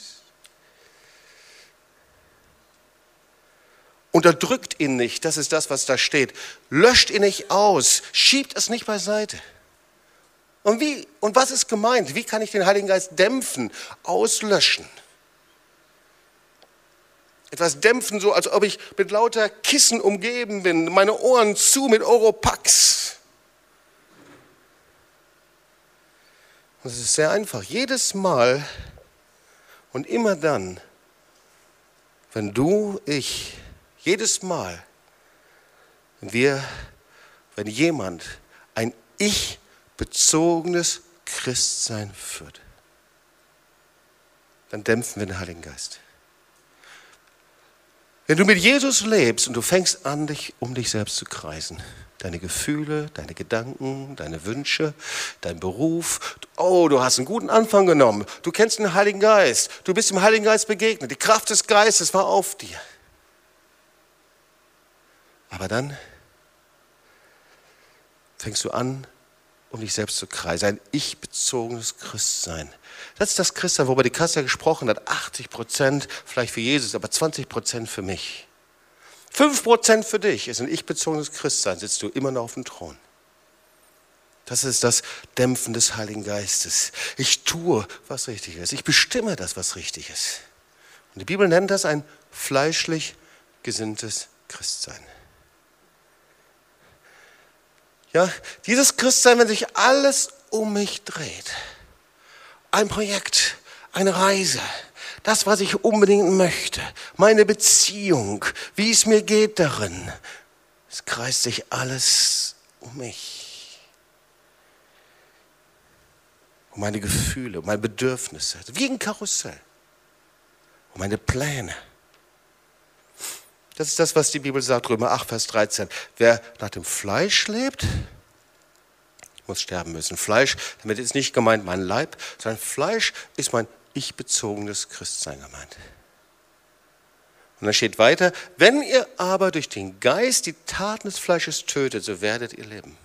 Unterdrückt ihn nicht, das ist das, was da steht. Löscht ihn nicht aus, schiebt es nicht beiseite. Und, wie, und was ist gemeint? Wie kann ich den Heiligen Geist dämpfen, auslöschen? Etwas dämpfen, so als ob ich mit lauter Kissen umgeben bin, meine Ohren zu mit Oropax. Und es ist sehr einfach. Jedes Mal und immer dann, wenn du, ich, jedes Mal, wenn wir, wenn jemand ein Ich-bezogenes Christsein führt, dann dämpfen wir den Heiligen Geist. Wenn du mit Jesus lebst und du fängst an, dich um dich selbst zu kreisen, deine Gefühle, deine Gedanken, deine Wünsche, dein Beruf, oh, du hast einen guten Anfang genommen, du kennst den Heiligen Geist, du bist dem Heiligen Geist begegnet, die Kraft des Geistes war auf dir. Aber dann fängst du an, um dich selbst zu kreisen, ein ich-bezogenes Christsein. Das ist das Christsein, worüber die Kasse gesprochen hat. 80 Prozent vielleicht für Jesus, aber 20 Prozent für mich. 5 Prozent für dich ist ein ich-bezogenes Christsein, sitzt du immer noch auf dem Thron. Das ist das Dämpfen des Heiligen Geistes. Ich tue, was richtig ist. Ich bestimme das, was richtig ist. Und die Bibel nennt das ein fleischlich gesinntes Christsein. Ja, dieses Christsein, wenn sich alles um mich dreht, ein Projekt, eine Reise, das, was ich unbedingt möchte, meine Beziehung, wie es mir geht darin, es kreist sich alles um mich. Um meine Gefühle, um meine Bedürfnisse, wie ein Karussell, um meine Pläne. Das ist das, was die Bibel sagt, Römer 8, Vers 13. Wer nach dem Fleisch lebt, muss sterben müssen. Fleisch, damit ist nicht gemeint mein Leib, sondern Fleisch ist mein ich-bezogenes Christsein gemeint. Und dann steht weiter, wenn ihr aber durch den Geist die Taten des Fleisches tötet, so werdet ihr leben.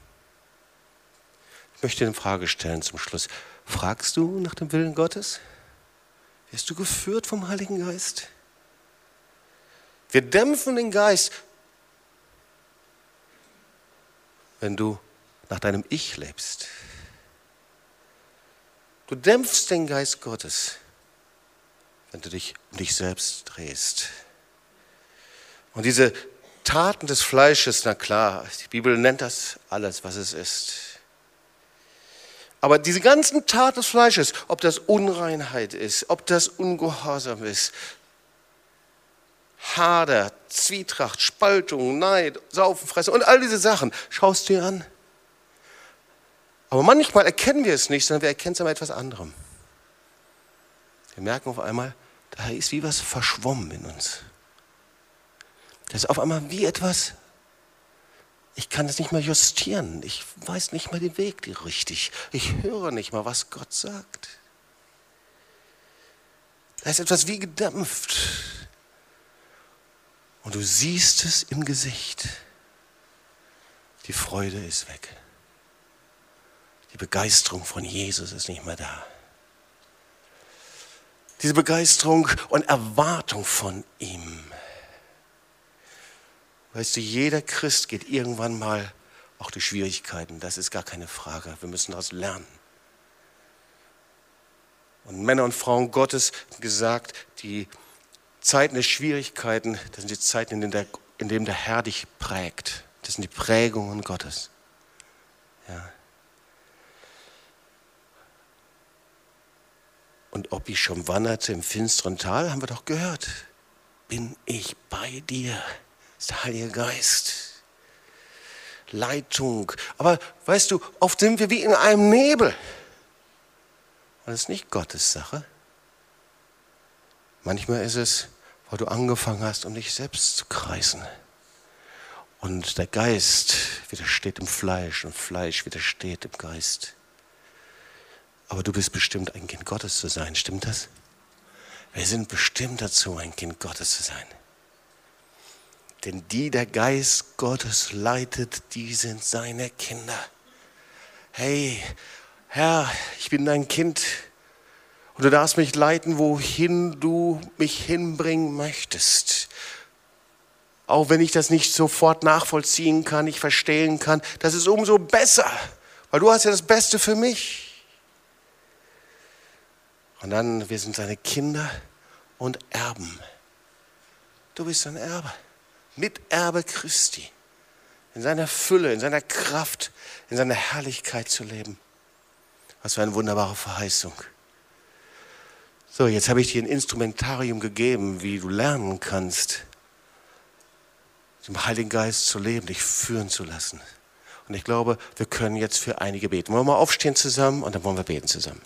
Ich möchte eine Frage stellen zum Schluss. Fragst du nach dem Willen Gottes? Wirst du geführt vom Heiligen Geist? Wir dämpfen den Geist, wenn du nach deinem Ich lebst. Du dämpfst den Geist Gottes, wenn du dich um dich selbst drehst. Und diese Taten des Fleisches, na klar, die Bibel nennt das alles, was es ist. Aber diese ganzen Taten des Fleisches, ob das Unreinheit ist, ob das Ungehorsam ist, Hader, Zwietracht, Spaltung, Neid, Saufen, Fressen und all diese Sachen. Schaust du dir an. Aber manchmal erkennen wir es nicht, sondern wir erkennen es an etwas anderem. Wir merken auf einmal, da ist wie was verschwommen in uns. Das ist auf einmal wie etwas, ich kann es nicht mehr justieren. Ich weiß nicht mehr den Weg richtig. Ich höre nicht mal, was Gott sagt. Da ist etwas wie gedämpft. Und du siehst es im Gesicht. Die Freude ist weg. Die Begeisterung von Jesus ist nicht mehr da. Diese Begeisterung und Erwartung von ihm. Weißt du, jeder Christ geht irgendwann mal auch durch Schwierigkeiten. Das ist gar keine Frage. Wir müssen daraus lernen. Und Männer und Frauen Gottes gesagt, die Zeiten der Schwierigkeiten, das sind die Zeiten, in denen der, in denen der Herr dich prägt. Das sind die Prägungen Gottes. Ja. Und ob ich schon wanderte im finsteren Tal, haben wir doch gehört. Bin ich bei dir? Ist der Heilige Geist. Leitung. Aber weißt du, oft sind wir wie in einem Nebel. Und das ist nicht Gottes Sache. Manchmal ist es, weil du angefangen hast, um dich selbst zu kreisen. Und der Geist widersteht im Fleisch und Fleisch widersteht im Geist. Aber du bist bestimmt, ein Kind Gottes zu sein. Stimmt das? Wir sind bestimmt dazu, ein Kind Gottes zu sein. Denn die der Geist Gottes leitet, die sind seine Kinder. Hey, Herr, ich bin dein Kind. Und du darfst mich leiten, wohin du mich hinbringen möchtest. Auch wenn ich das nicht sofort nachvollziehen kann, nicht verstehen kann, das ist umso besser, weil du hast ja das Beste für mich. Und dann, wir sind seine Kinder und Erben. Du bist ein Erbe, Miterbe Christi, in seiner Fülle, in seiner Kraft, in seiner Herrlichkeit zu leben. Was für eine wunderbare Verheißung. So, jetzt habe ich dir ein Instrumentarium gegeben, wie du lernen kannst, dem Heiligen Geist zu leben, dich führen zu lassen. Und ich glaube, wir können jetzt für einige beten. Wollen wir mal aufstehen zusammen und dann wollen wir beten zusammen.